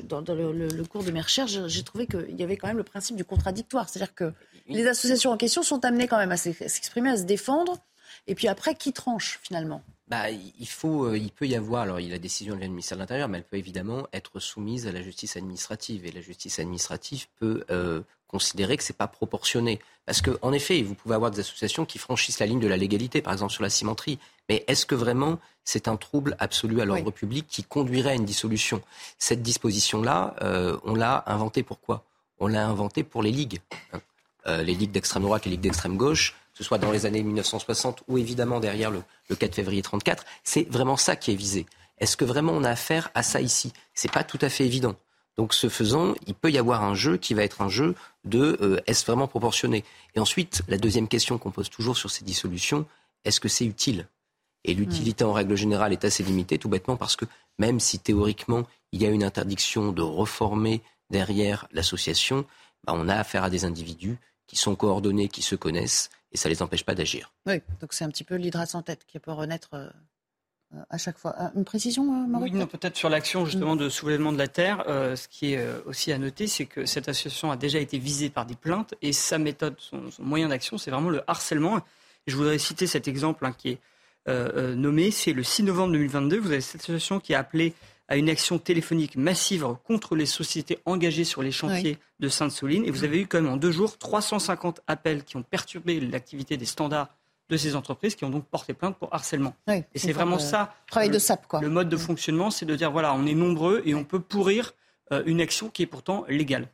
dans, le, cours de mes recherches, j'ai trouvé qu'il y avait quand même le principe du contradictoire. C'est-à-dire que les associations en question sont amenées quand même à s'exprimer, à se défendre. Et puis après, qui tranche finalement? Bah, il faut, il peut y avoir, alors il y a la décision de ministère de l'Intérieur, mais elle peut évidemment être soumise à la justice administrative. Et la justice administrative peut considérer que c'est pas proportionné. Parce que, en effet, vous pouvez avoir des associations qui franchissent la ligne de la légalité, par exemple sur la cimenterie. Mais est-ce que vraiment c'est un trouble absolu à l'ordre public qui conduirait à une dissolution? Cette disposition-là, euh, on l'a inventée pourquoi On l'a inventée pour les ligues. Hein. Euh, les ligues d'extrême droite, les ligues d'extrême gauche, ce soit dans les années 1960 ou évidemment derrière le, le 4 février 34, c'est vraiment ça qui est visé. Est-ce que vraiment on a affaire à ça ici? C'est pas tout à fait évident. Donc ce faisant, il peut y avoir un jeu qui va être un jeu de euh, est-ce vraiment proportionné? Et ensuite, la deuxième question qu'on pose toujours sur ces dissolutions, est-ce que c'est utile? Et l'utilité en règle générale est assez limitée, tout bêtement parce que même si théoriquement il y a une interdiction de reformer derrière l'association, bah, on a affaire à des individus qui sont coordonnés, qui se connaissent, et ça ne les empêche pas d'agir. Oui, donc c'est un petit peu l'hydra sans tête qui peut renaître euh, à chaque fois. Ah, une précision, euh, Marie Oui, peut-être sur l'action justement de soulèvement de la terre. Euh, ce qui est aussi à noter, c'est que cette association a déjà été visée par des plaintes et sa méthode, son, moyen d'action, c'est vraiment le harcèlement. je voudrais citer cet exemple hein, qui est nommé. C'est le 6 novembre 2022. Vous avez cette association qui a appelé à une action téléphonique massive contre les sociétés engagées sur les chantiers de Sainte-Soline. Et vous avez eu quand même en deux jours 350 appels qui ont perturbé l'activité des standards de ces entreprises qui ont donc porté plainte pour harcèlement. et c'est vraiment ça. Travail le, de SAP, quoi. Le mode de fonctionnement, c'est de dire voilà, on est nombreux et on peut pourrir euh, une action qui est pourtant légale.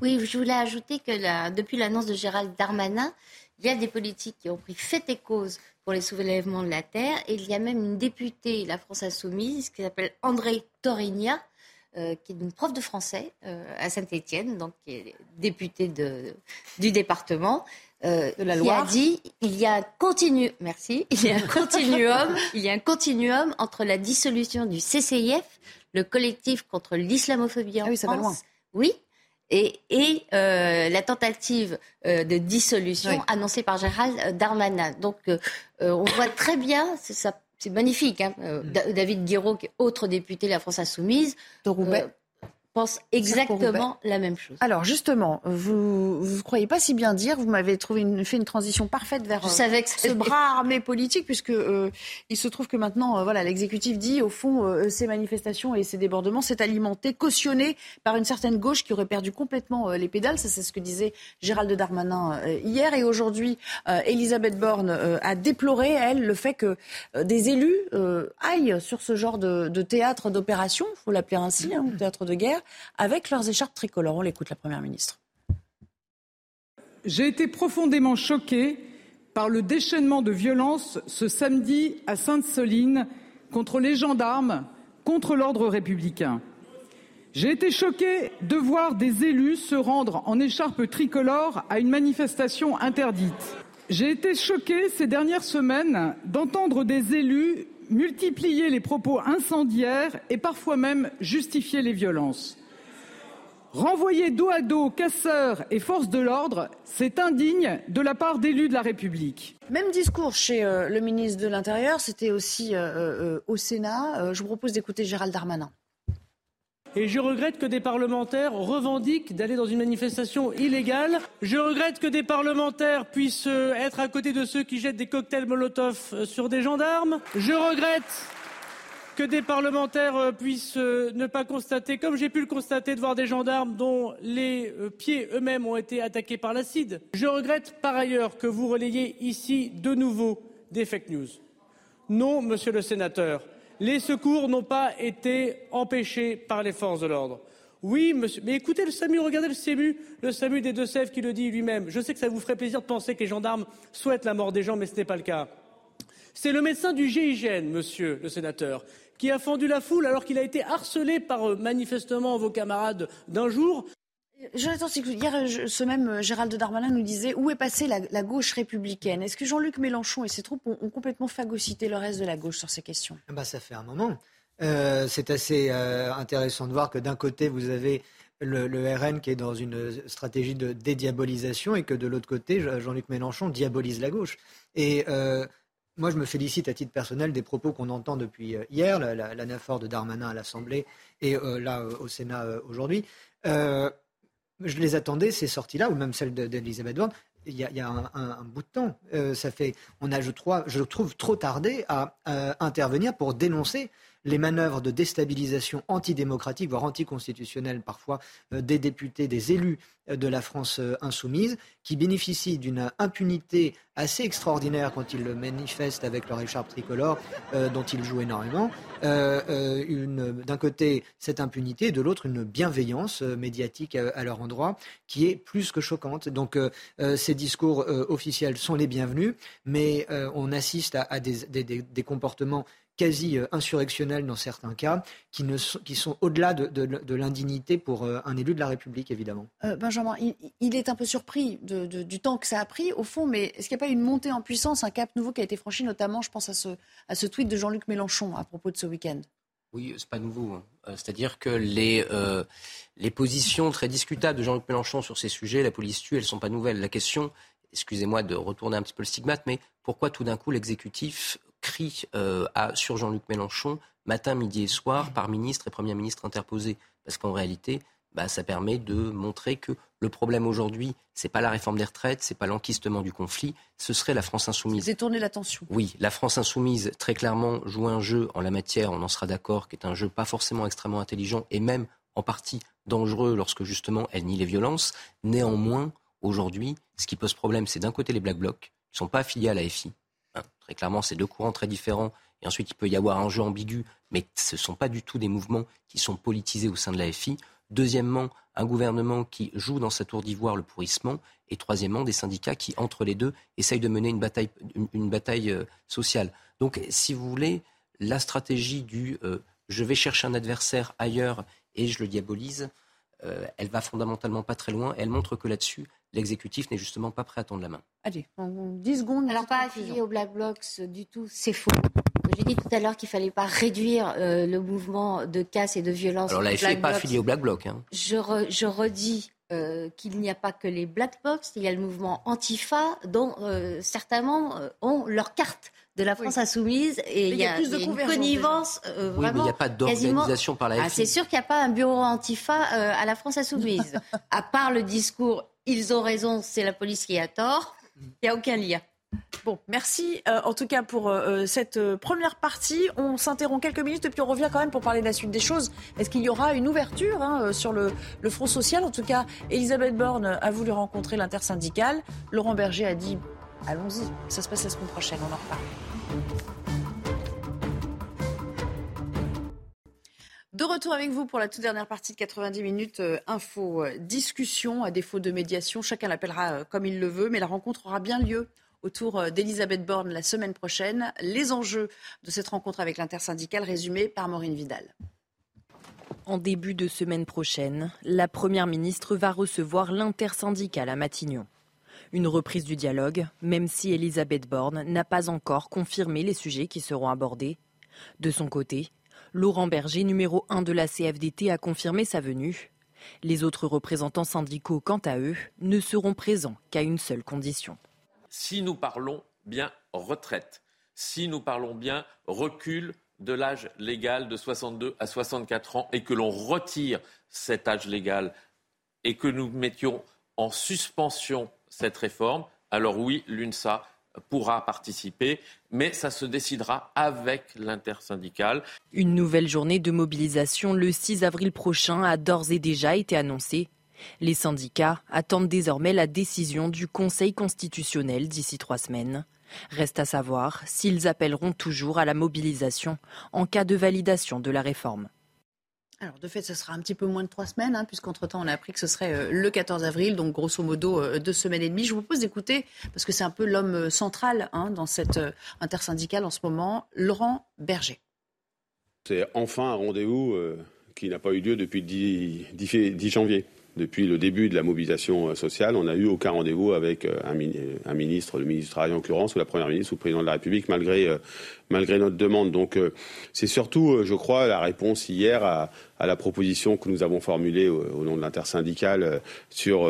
Oui, je voulais ajouter que depuis l'annonce de Gérald Darmanin, il y a des politiques qui ont pris fait et cause pour les soulèvements de la terre. Et il y a même une députée, la France Insoumise, qui s'appelle André Torigna, euh, qui est une prof de français euh, à Saint-Étienne, donc qui est députée de, du département, euh, de la qui a dit il y a un continu, merci, il y a un continuum, il y a un continuum entre la dissolution du CCIF, le collectif contre l'islamophobie en ah oui, Ça va loin. Oui, et, et euh, la tentative euh, de dissolution annoncée par Gérald Darmanin. Donc, euh, on voit très bien, c'est magnifique, hein, mm. David Guiraud, autre député de la France Insoumise, de Roubaix pense exactement la même chose. Alors justement, vous ne croyez pas si bien dire, vous m'avez trouvé une, fait une transition parfaite vers euh, ce bras armé politique, puisque euh, il se trouve que maintenant, euh, voilà, l'exécutif dit, au fond, ces manifestations et ces débordements, c'est alimenté, cautionné par une certaine gauche qui aurait perdu complètement les pédales. Ça, c'est ce que disait Gérald Darmanin hier. Et aujourd'hui, Elisabeth Borne a déploré, elle, le fait que des élus aillent sur ce genre de, de théâtre d'opération, faut l'appeler ainsi, hein, théâtre de guerre, avec leurs écharpes tricolores. On l'écoute, la Première ministre. J'ai été profondément choquée par le déchaînement de violence ce samedi à Sainte-Soline contre les gendarmes, contre l'ordre républicain. J'ai été choquée de voir des élus se rendre en écharpe tricolore à une manifestation interdite. J'ai été choquée ces dernières semaines d'entendre des élus multiplier les propos incendiaires et parfois même justifier les violences. Renvoyer dos à dos casseurs et forces de l'ordre, c'est indigne de la part d'élus de la République. Même discours chez euh, le ministre de l'Intérieur, c'était aussi euh, euh, au Sénat. je vous propose d'écouter Gérald Darmanin. Et je regrette que des parlementaires revendiquent d'aller dans une manifestation illégale. Je regrette que des parlementaires puissent euh, être à côté de ceux qui jettent des cocktails Molotov euh, sur des gendarmes. Je regrette que des parlementaires euh, puissent ne pas constater, comme j'ai pu le constater, de voir des gendarmes dont les pieds eux-mêmes ont été attaqués par l'acide. Je regrette par ailleurs que vous relayiez ici de nouveau des fake news. Non, monsieur le sénateur, les secours n'ont pas été empêchés par les forces de l'ordre. Oui, monsieur, mais écoutez le SAMU, regardez le SAMU, le SAMU des Deux-Sèvres qui le dit lui-même. Je sais que ça vous ferait plaisir de penser que les gendarmes souhaitent la mort des gens, mais ce n'est pas le cas. C'est le médecin du GIGN, monsieur le sénateur, qui a fendu la foule alors qu'il a été harcelé par euh, manifestement vos camarades d'un jour. Jonathan hier, ce même euh, Gérald Darmanin nous disait où est passée la, gauche républicaine? Est-ce que Jean-Luc Mélenchon et ses troupes ont, complètement phagocyté le reste de la gauche sur ces questions? Ah bah, Ça fait un moment. Euh, c'est assez euh, intéressant de voir que d'un côté, vous avez le, RN qui est dans une stratégie de dédiabolisation et que de l'autre côté, Jean-Luc Mélenchon diabolise la gauche. Et moi, je me félicite à titre personnel des propos qu'on entend depuis hier, l'anaphore de Darmanin à l'Assemblée et là au Sénat aujourd'hui je les attendais, ces sorties-là, ou même celles d'Elisabeth Borne, il y a, un, bout de temps. Euh, ça fait, on a, je, je trouve, trop tardé à intervenir pour dénoncer les manœuvres de déstabilisation antidémocratique, voire anticonstitutionnelle parfois, euh, des députés, des élus euh, de la France insoumise, qui bénéficient d'une impunité assez extraordinaires quand ils le manifestent avec leur écharpe tricolore, euh, dont ils jouent énormément. D'un côté, cette impunité, de l'autre, une bienveillance médiatique à, leur endroit qui est plus que choquante. Donc, ces discours officiels sont les bienvenus, mais on assiste à, des comportements quasi euh, insurrectionnels dans certains cas, qui, ne sont, qui sont au-delà de, l'indignité pour euh, un élu de la République, évidemment. Euh, Benjamin, il, est un peu surpris du temps que ça a pris, au fond, mais est-ce qu'il n'y a pas une montée en puissance, un cap nouveau qui a été franchi, notamment, je pense à ce, à ce tweet de Jean-Luc Mélenchon à propos de ce week-end? Oui, c'est pas nouveau. Hein. C'est-à-dire que les, les positions très discutables de Jean-Luc Mélenchon sur ces sujets, la police tue, elles sont pas nouvelles. La question, excusez-moi de retourner un petit peu le stigmate, mais pourquoi tout d'un coup l'exécutif crie euh, à, sur Jean-Luc Mélenchon matin, midi et soir par ministre et Premier ministre interposés. Parce qu'en réalité, bah, ça permet de montrer que le problème aujourd'hui, ce n'est pas la réforme des retraites, ce n'est pas l'enquistement du conflit, ce serait la France insoumise. Vous tourné l'attention. Oui, la France insoumise, très clairement, joue un jeu en la matière, on en sera d'accord, qui est un jeu pas forcément extrêmement intelligent et même en partie dangereux lorsque justement elle nie les violences. Néanmoins, aujourd'hui, ce qui pose problème, c'est d'un côté les Black Blocs, qui ne sont pas affiliés à la FI, clairement, c'est deux courants très différents. Et ensuite, il peut y avoir un jeu ambigu, mais ce ne sont pas du tout des mouvements qui sont politisés au sein de la FI. Deuxièmement, un gouvernement qui joue dans sa tour d'ivoire le pourrissement. Et troisièmement, des syndicats qui, entre les deux, essayent de mener une bataille, une, bataille euh, sociale. Donc, si vous voulez, la stratégie du euh, je vais chercher un adversaire ailleurs et je le diabolise, euh, elle va fondamentalement pas très loin. Elle montre que là-dessus, l'exécutif n'est justement pas prêt à tendre la main. Allez, 10 secondes. Alors, pas affilié aux Black Blocs du tout, c'est faux. J'ai dit tout à l'heure qu'il ne fallait pas réduire euh, le mouvement de casse et de violence. Alors, la FI n'est pas affiliée aux Black Blocs. Hein. Je, je, redis euh, qu'il n'y a pas que les Black Blocs, il y a le mouvement Antifa, dont certains membres ont leur carte de la France insoumise et il y a, plus de une connivence euh, oui, mais il n'y a pas d'organisation par la FI. Ah, c'est sûr qu'il n'y a pas un bureau antifa euh, à la France insoumise. à part le discours ils ont raison, c'est la police qui a tort, il n'y a aucun lien. Bon, merci euh, en tout cas pour cette première partie. On s'interrompt quelques minutes et puis on revient quand même pour parler de la suite des choses. Est-ce qu'il y aura une ouverture hein, sur le, le, front social? En tout cas, Elisabeth Borne a voulu rencontrer l'intersyndicale. Laurent Berger a dit allons-y, ça se passe la semaine prochaine, on en reparle. De retour avec vous pour la toute dernière partie de 90 minutes euh, info euh, discussion à défaut de médiation. Chacun l'appellera euh, comme il le veut, mais la rencontre aura bien lieu autour d'Elisabeth Borne la semaine prochaine. Les enjeux de cette rencontre avec l'intersyndicale résumés par Maureen Vidal. En début de semaine prochaine, la Première ministre va recevoir l'intersyndicale à Matignon. Une reprise du dialogue, même si Elisabeth Borne n'a pas encore confirmé les sujets qui seront abordés. De son côté, Laurent Berger, numéro 1 de la CFDT, a confirmé sa venue. Les autres représentants syndicaux, quant à eux, ne seront présents qu'à une seule condition. Si nous parlons bien retraite, si nous parlons bien recul de l'âge légal de 62 à 64 ans et que l'on retire cet âge légal et que nous mettions en suspension cette réforme, alors oui, l'UNSA pourra participer, mais ça se décidera avec l'intersyndicale. Une nouvelle journée de mobilisation le 6 avril prochain a d'ores et déjà été annoncée. Les syndicats attendent désormais la décision du Conseil constitutionnel d'ici trois semaines. Reste à savoir s'ils appelleront toujours à la mobilisation en cas de validation de la réforme. Alors, de fait, ce sera un petit peu moins de trois semaines, hein, puisqu'entre-temps, on a appris que ce serait euh, le 14 avril, donc grosso modo euh, deux semaines et demie. Je vous propose d'écouter, parce que c'est un peu l'homme euh, central hein, dans cette intersyndicale en ce moment, Laurent Berger. C'est enfin un rendez-vous qui n'a pas eu lieu depuis le 10 janvier depuis le début de la mobilisation euh, sociale, on n'a eu aucun rendez-vous avec euh, un, ministre, le ministre du Travail en l'occurrence, ou la Première ministre ou le Président de la République, malgré, euh, notre demande. Donc c'est surtout, je crois, la réponse hier à, la proposition que nous avons formulée au, nom de l'intersyndicale sur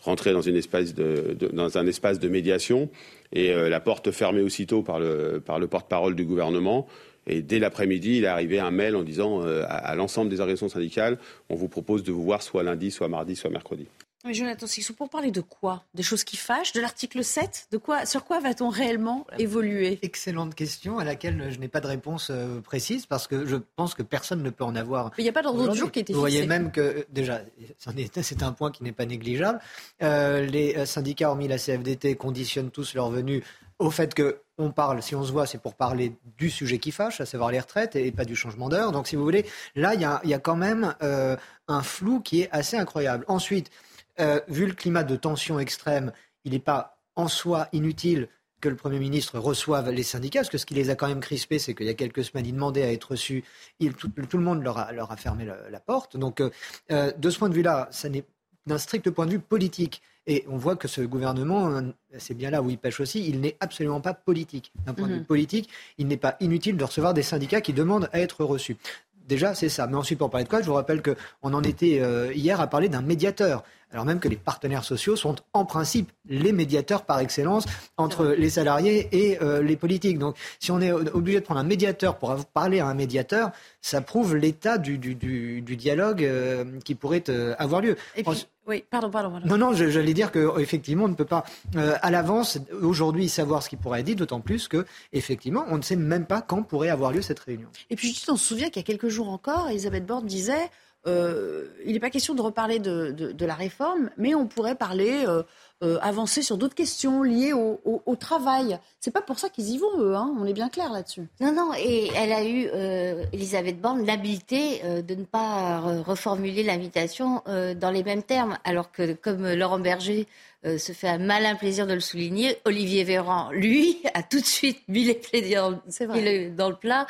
rentrer dans, une espèce de, un espace de médiation et la porte fermée aussitôt par le, par le porte-parole du gouvernement. Et dès l'après-midi, il est arrivé un mail en disant euh, à, l'ensemble des organisations syndicales, on vous propose de vous voir soit lundi, soit mardi, soit mercredi. Mais Jonathan Sixou, pour parler de quoi? Des choses qui fâchent? De l'article 7 de quoi, Sur quoi va-t-on réellement évoluer? Excellente question à laquelle je n'ai pas de réponse euh, précise parce que je pense que personne ne peut en avoir. Mais il n'y a pas d'ordre de jour qui était fixé. Vous voyez même que, déjà, c'est un point qui n'est pas négligeable. Euh, les euh, syndicats, hormis la CFDT, conditionnent tous leur venue au fait que on parle, si on se voit, c'est pour parler du sujet qui fâche, à savoir les retraites, et pas du changement d'heure. Donc, si vous voulez, là, il y a, quand même un flou qui est assez incroyable. Ensuite, euh, vu le climat de tension extrême, il n'est pas en soi inutile que le Premier ministre reçoive les syndicats, parce que ce qui les a quand même crispés, c'est qu'il y a quelques semaines, ils demandaient à être reçus, tout, le monde leur a, fermé la, porte. Donc, euh, euh, de ce point de vue-là, ça n'est d'un strict point de vue politique. Et on voit que ce gouvernement, c'est bien là où il pêche aussi, il n'est absolument pas politique. D'un point de vue mhm. politique, il n'est pas inutile de recevoir des syndicats qui demandent à être reçus. Déjà, c'est ça. Mais ensuite, pour parler de quoi, je vous rappelle qu'on en était hier à parler d'un médiateur alors même que les partenaires sociaux sont en principe les médiateurs par excellence entre les salariés et euh, les politiques. Donc si on est obligé de prendre un médiateur pour parler à un médiateur, ça prouve l'état du, dialogue euh, qui pourrait euh, avoir lieu. oui, pardon, pardon, Non, non, j'allais dire qu'effectivement, on ne peut pas à l'avance aujourd'hui savoir ce qui pourrait être dit, d'autant plus que effectivement, on ne sait même pas quand pourrait avoir lieu cette réunion. Et puis, juste, on se souvient qu'il y a quelques jours encore, Elisabeth Borne disait euh, il n'est pas question de reparler de, la réforme, mais on pourrait parler, euh, euh, avancer sur d'autres questions liées au, au, travail. C'est pas pour ça qu'ils y vont, eux, hein. on est bien clair là-dessus. Non, non, et elle a eu, Elisabeth Borne, l'habileté de ne pas reformuler l'invitation dans les mêmes termes, alors que, comme Laurent Berger se fait un malin plaisir de le souligner, Olivier Véran, lui, a tout de suite mis les pieds dans, dans le plat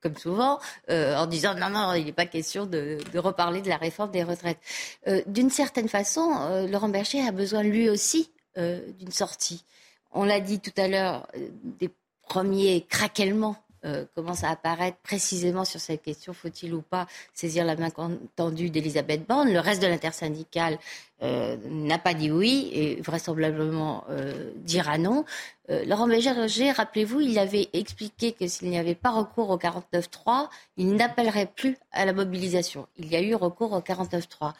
comme souvent, euh, en disant non, non, il n'est pas question de, reparler de la réforme des retraites. Euh, d'une certaine façon, euh, Laurent Berger a besoin lui aussi d'une sortie. On l'a dit tout à l'heure, des premiers craquements euh, commence à apparaître précisément sur cette question, faut-il ou pas saisir la main tendue d'Elisabeth Borne? Le reste de l'intersyndicale euh, n'a pas dit oui et vraisemblablement euh, dira non. Laurent Berger, rappelez-vous, il avait expliqué que s'il n'y avait pas recours au 49.3, il n'appellerait plus à la mobilisation. Il y a eu recours au 49.3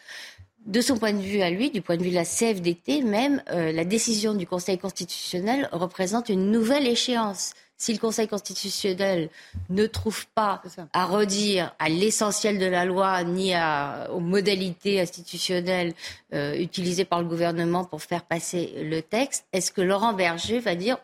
de son point de vue à lui, du point de vue de la CFDT même, la décision du Conseil constitutionnel représente une nouvelle échéance si le Conseil constitutionnel ne trouve pas à redire à l'essentiel de la loi ni aux modalités institutionnelles euh, utilisées par le gouvernement pour faire passer le texte, est-ce que Laurent Berger va dire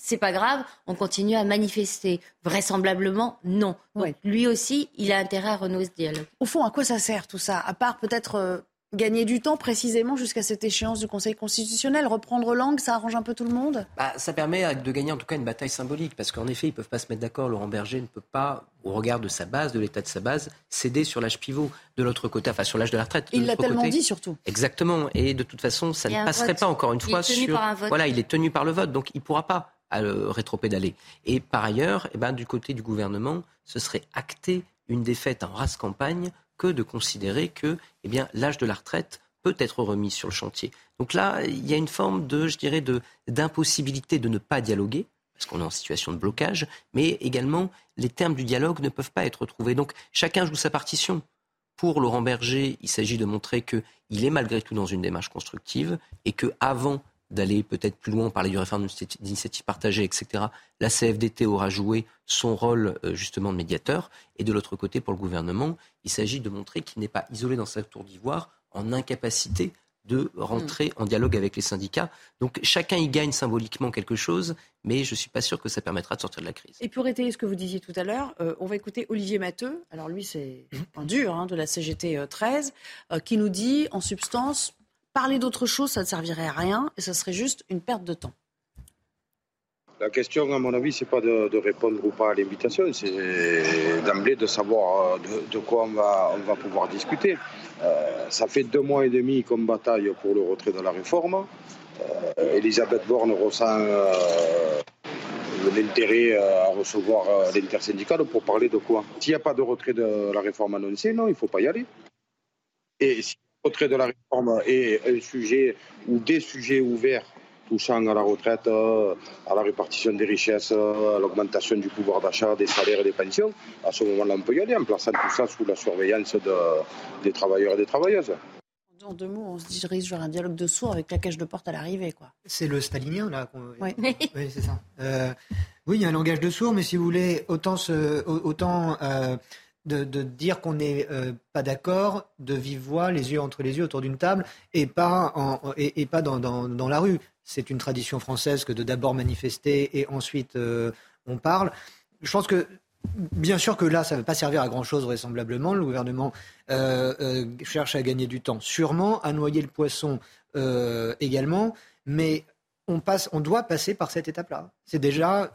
c'est pas grave, on continue à manifester? Vraisemblablement, non. lui aussi, il a intérêt à renouer ce dialogue. Au fond, à quoi ça sert tout ça? À part peut-être euh, gagner du temps précisément jusqu'à cette échéance du Conseil constitutionnel Reprendre langue, ça arrange un peu tout le monde? Bah, Ça permet de gagner en tout cas une bataille symbolique, parce qu'en effet, ils ne peuvent pas se mettre d'accord. Laurent Berger ne peut pas, au regard de sa base, de l'état de sa base, céder sur l'âge pivot. De l'autre côté, enfin sur l'âge de la retraite. Il l'a tellement dit surtout. Exactement. Et de toute façon, ça ne passerait pas encore une fois sur. Voilà, il est tenu par le vote, donc il ne pourra pas euh, rétropédaler. Et par ailleurs, eh ben, du côté du gouvernement, ce serait acté une défaite en race campagne que de considérer que eh bien, l'âge de la retraite peut être remis sur le chantier. Donc là, il y a une forme de, je dirais, de, d'impossibilité de ne pas dialoguer, parce qu'on est en situation de blocage, mais également les termes du dialogue ne peuvent pas être trouvés. Donc chacun joue sa partition. Pour Laurent Berger, il s'agit de montrer qu'il est malgré tout dans une démarche constructive et que avant d'aller peut-être plus loin, parler du référendum d'initiative partagée, etc., la CFDT aura joué son rôle euh, justement de médiateur. Et de l'autre côté, pour le gouvernement, il s'agit de montrer qu'il n'est pas isolé dans sa tour d'ivoire en incapacité de rentrer hmm. en dialogue avec les syndicats. Donc chacun y gagne symboliquement quelque chose, mais je ne suis pas sûr que ça permettra de sortir de la crise. Et pour étayer ce que vous disiez tout à l'heure, euh, on va écouter Olivier Matteux. Alors lui, c'est un dur hein, de la CGT 13, euh, qui nous dit en substance, Parler d'autre chose, ça ne servirait à rien et ça serait juste une perte de temps. La question, à mon avis, c'est pas de, répondre ou pas à l'invitation, c'est d'emblée de savoir euh, de, quoi on va, on va, pouvoir discuter. Euh, ça fait deux mois et demi qu'on bataille pour le retrait de la réforme. Euh, Elisabeth Borne ressent l'intérêt à recevoir l'intersyndicale pour parler de quoi? S'il n'y a pas de retrait de la réforme annoncée, non, il ne faut pas y aller. Retrait de la réforme est un sujet ou des sujets ouverts touchant à la retraite, à la répartition des richesses, à l'augmentation du pouvoir d'achat, des salaires et des pensions, à ce moment-là, on peut y aller en plaçant tout ça sous la surveillance de, des travailleurs et des travailleuses. En deux mots, on se dirige vers un dialogue de sourds avec la cage de porte à l'arrivée. quoi. C'est le stalinien, là. Oui, oui c'est ça. Euh, oui, il y a un langage de sourds, mais si vous voulez, autant, se, autant euh, de, dire qu'on n'est euh, pas d'accord de vive voix, les yeux entre les yeux autour d'une table, et pas, en, et, pas dans, dans, la rue. C'est une tradition française que de d'abord manifester et ensuite euh, on parle. Je pense que Bien sûr que là, ça ne va pas servir à grand-chose vraisemblablement. Le gouvernement euh, cherche à gagner du temps, sûrement, à noyer le poisson également, mais on, passe, on doit passer par cette étape-là. C'est déjà,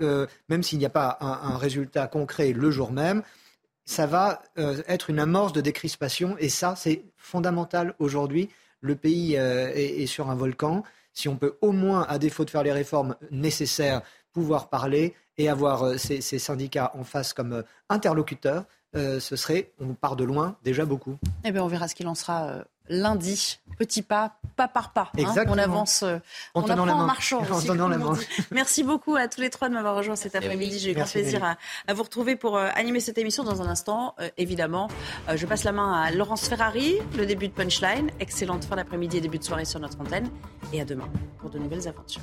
même s'il n'y a pas un, résultat concret le jour même, ça va euh, être une amorce de décrispation, et ça, c'est fondamental aujourd'hui. Le pays euh, est, sur un volcan. Si on peut au moins, à défaut de faire les réformes nécessaires, pouvoir parler, et avoir euh, ces, syndicats en face comme interlocuteurs, euh, ce serait, on part de loin, déjà beaucoup. Eh bien, on verra ce qu'il en sera euh, lundi. Petit pas, pas par pas. Hein, on avance, euh, en on apprend la main. en marchant. En aussi, la main. Merci beaucoup à tous les trois de m'avoir rejoint cet après-midi. J'ai eu grand plaisir à, à, vous retrouver pour euh, animer cette émission dans un instant. Euh, évidemment, je passe la main à Laurence Ferrari, le début de Punchline. Excellente fin d'après-midi et début de soirée sur notre antenne. Et à demain pour de nouvelles aventures.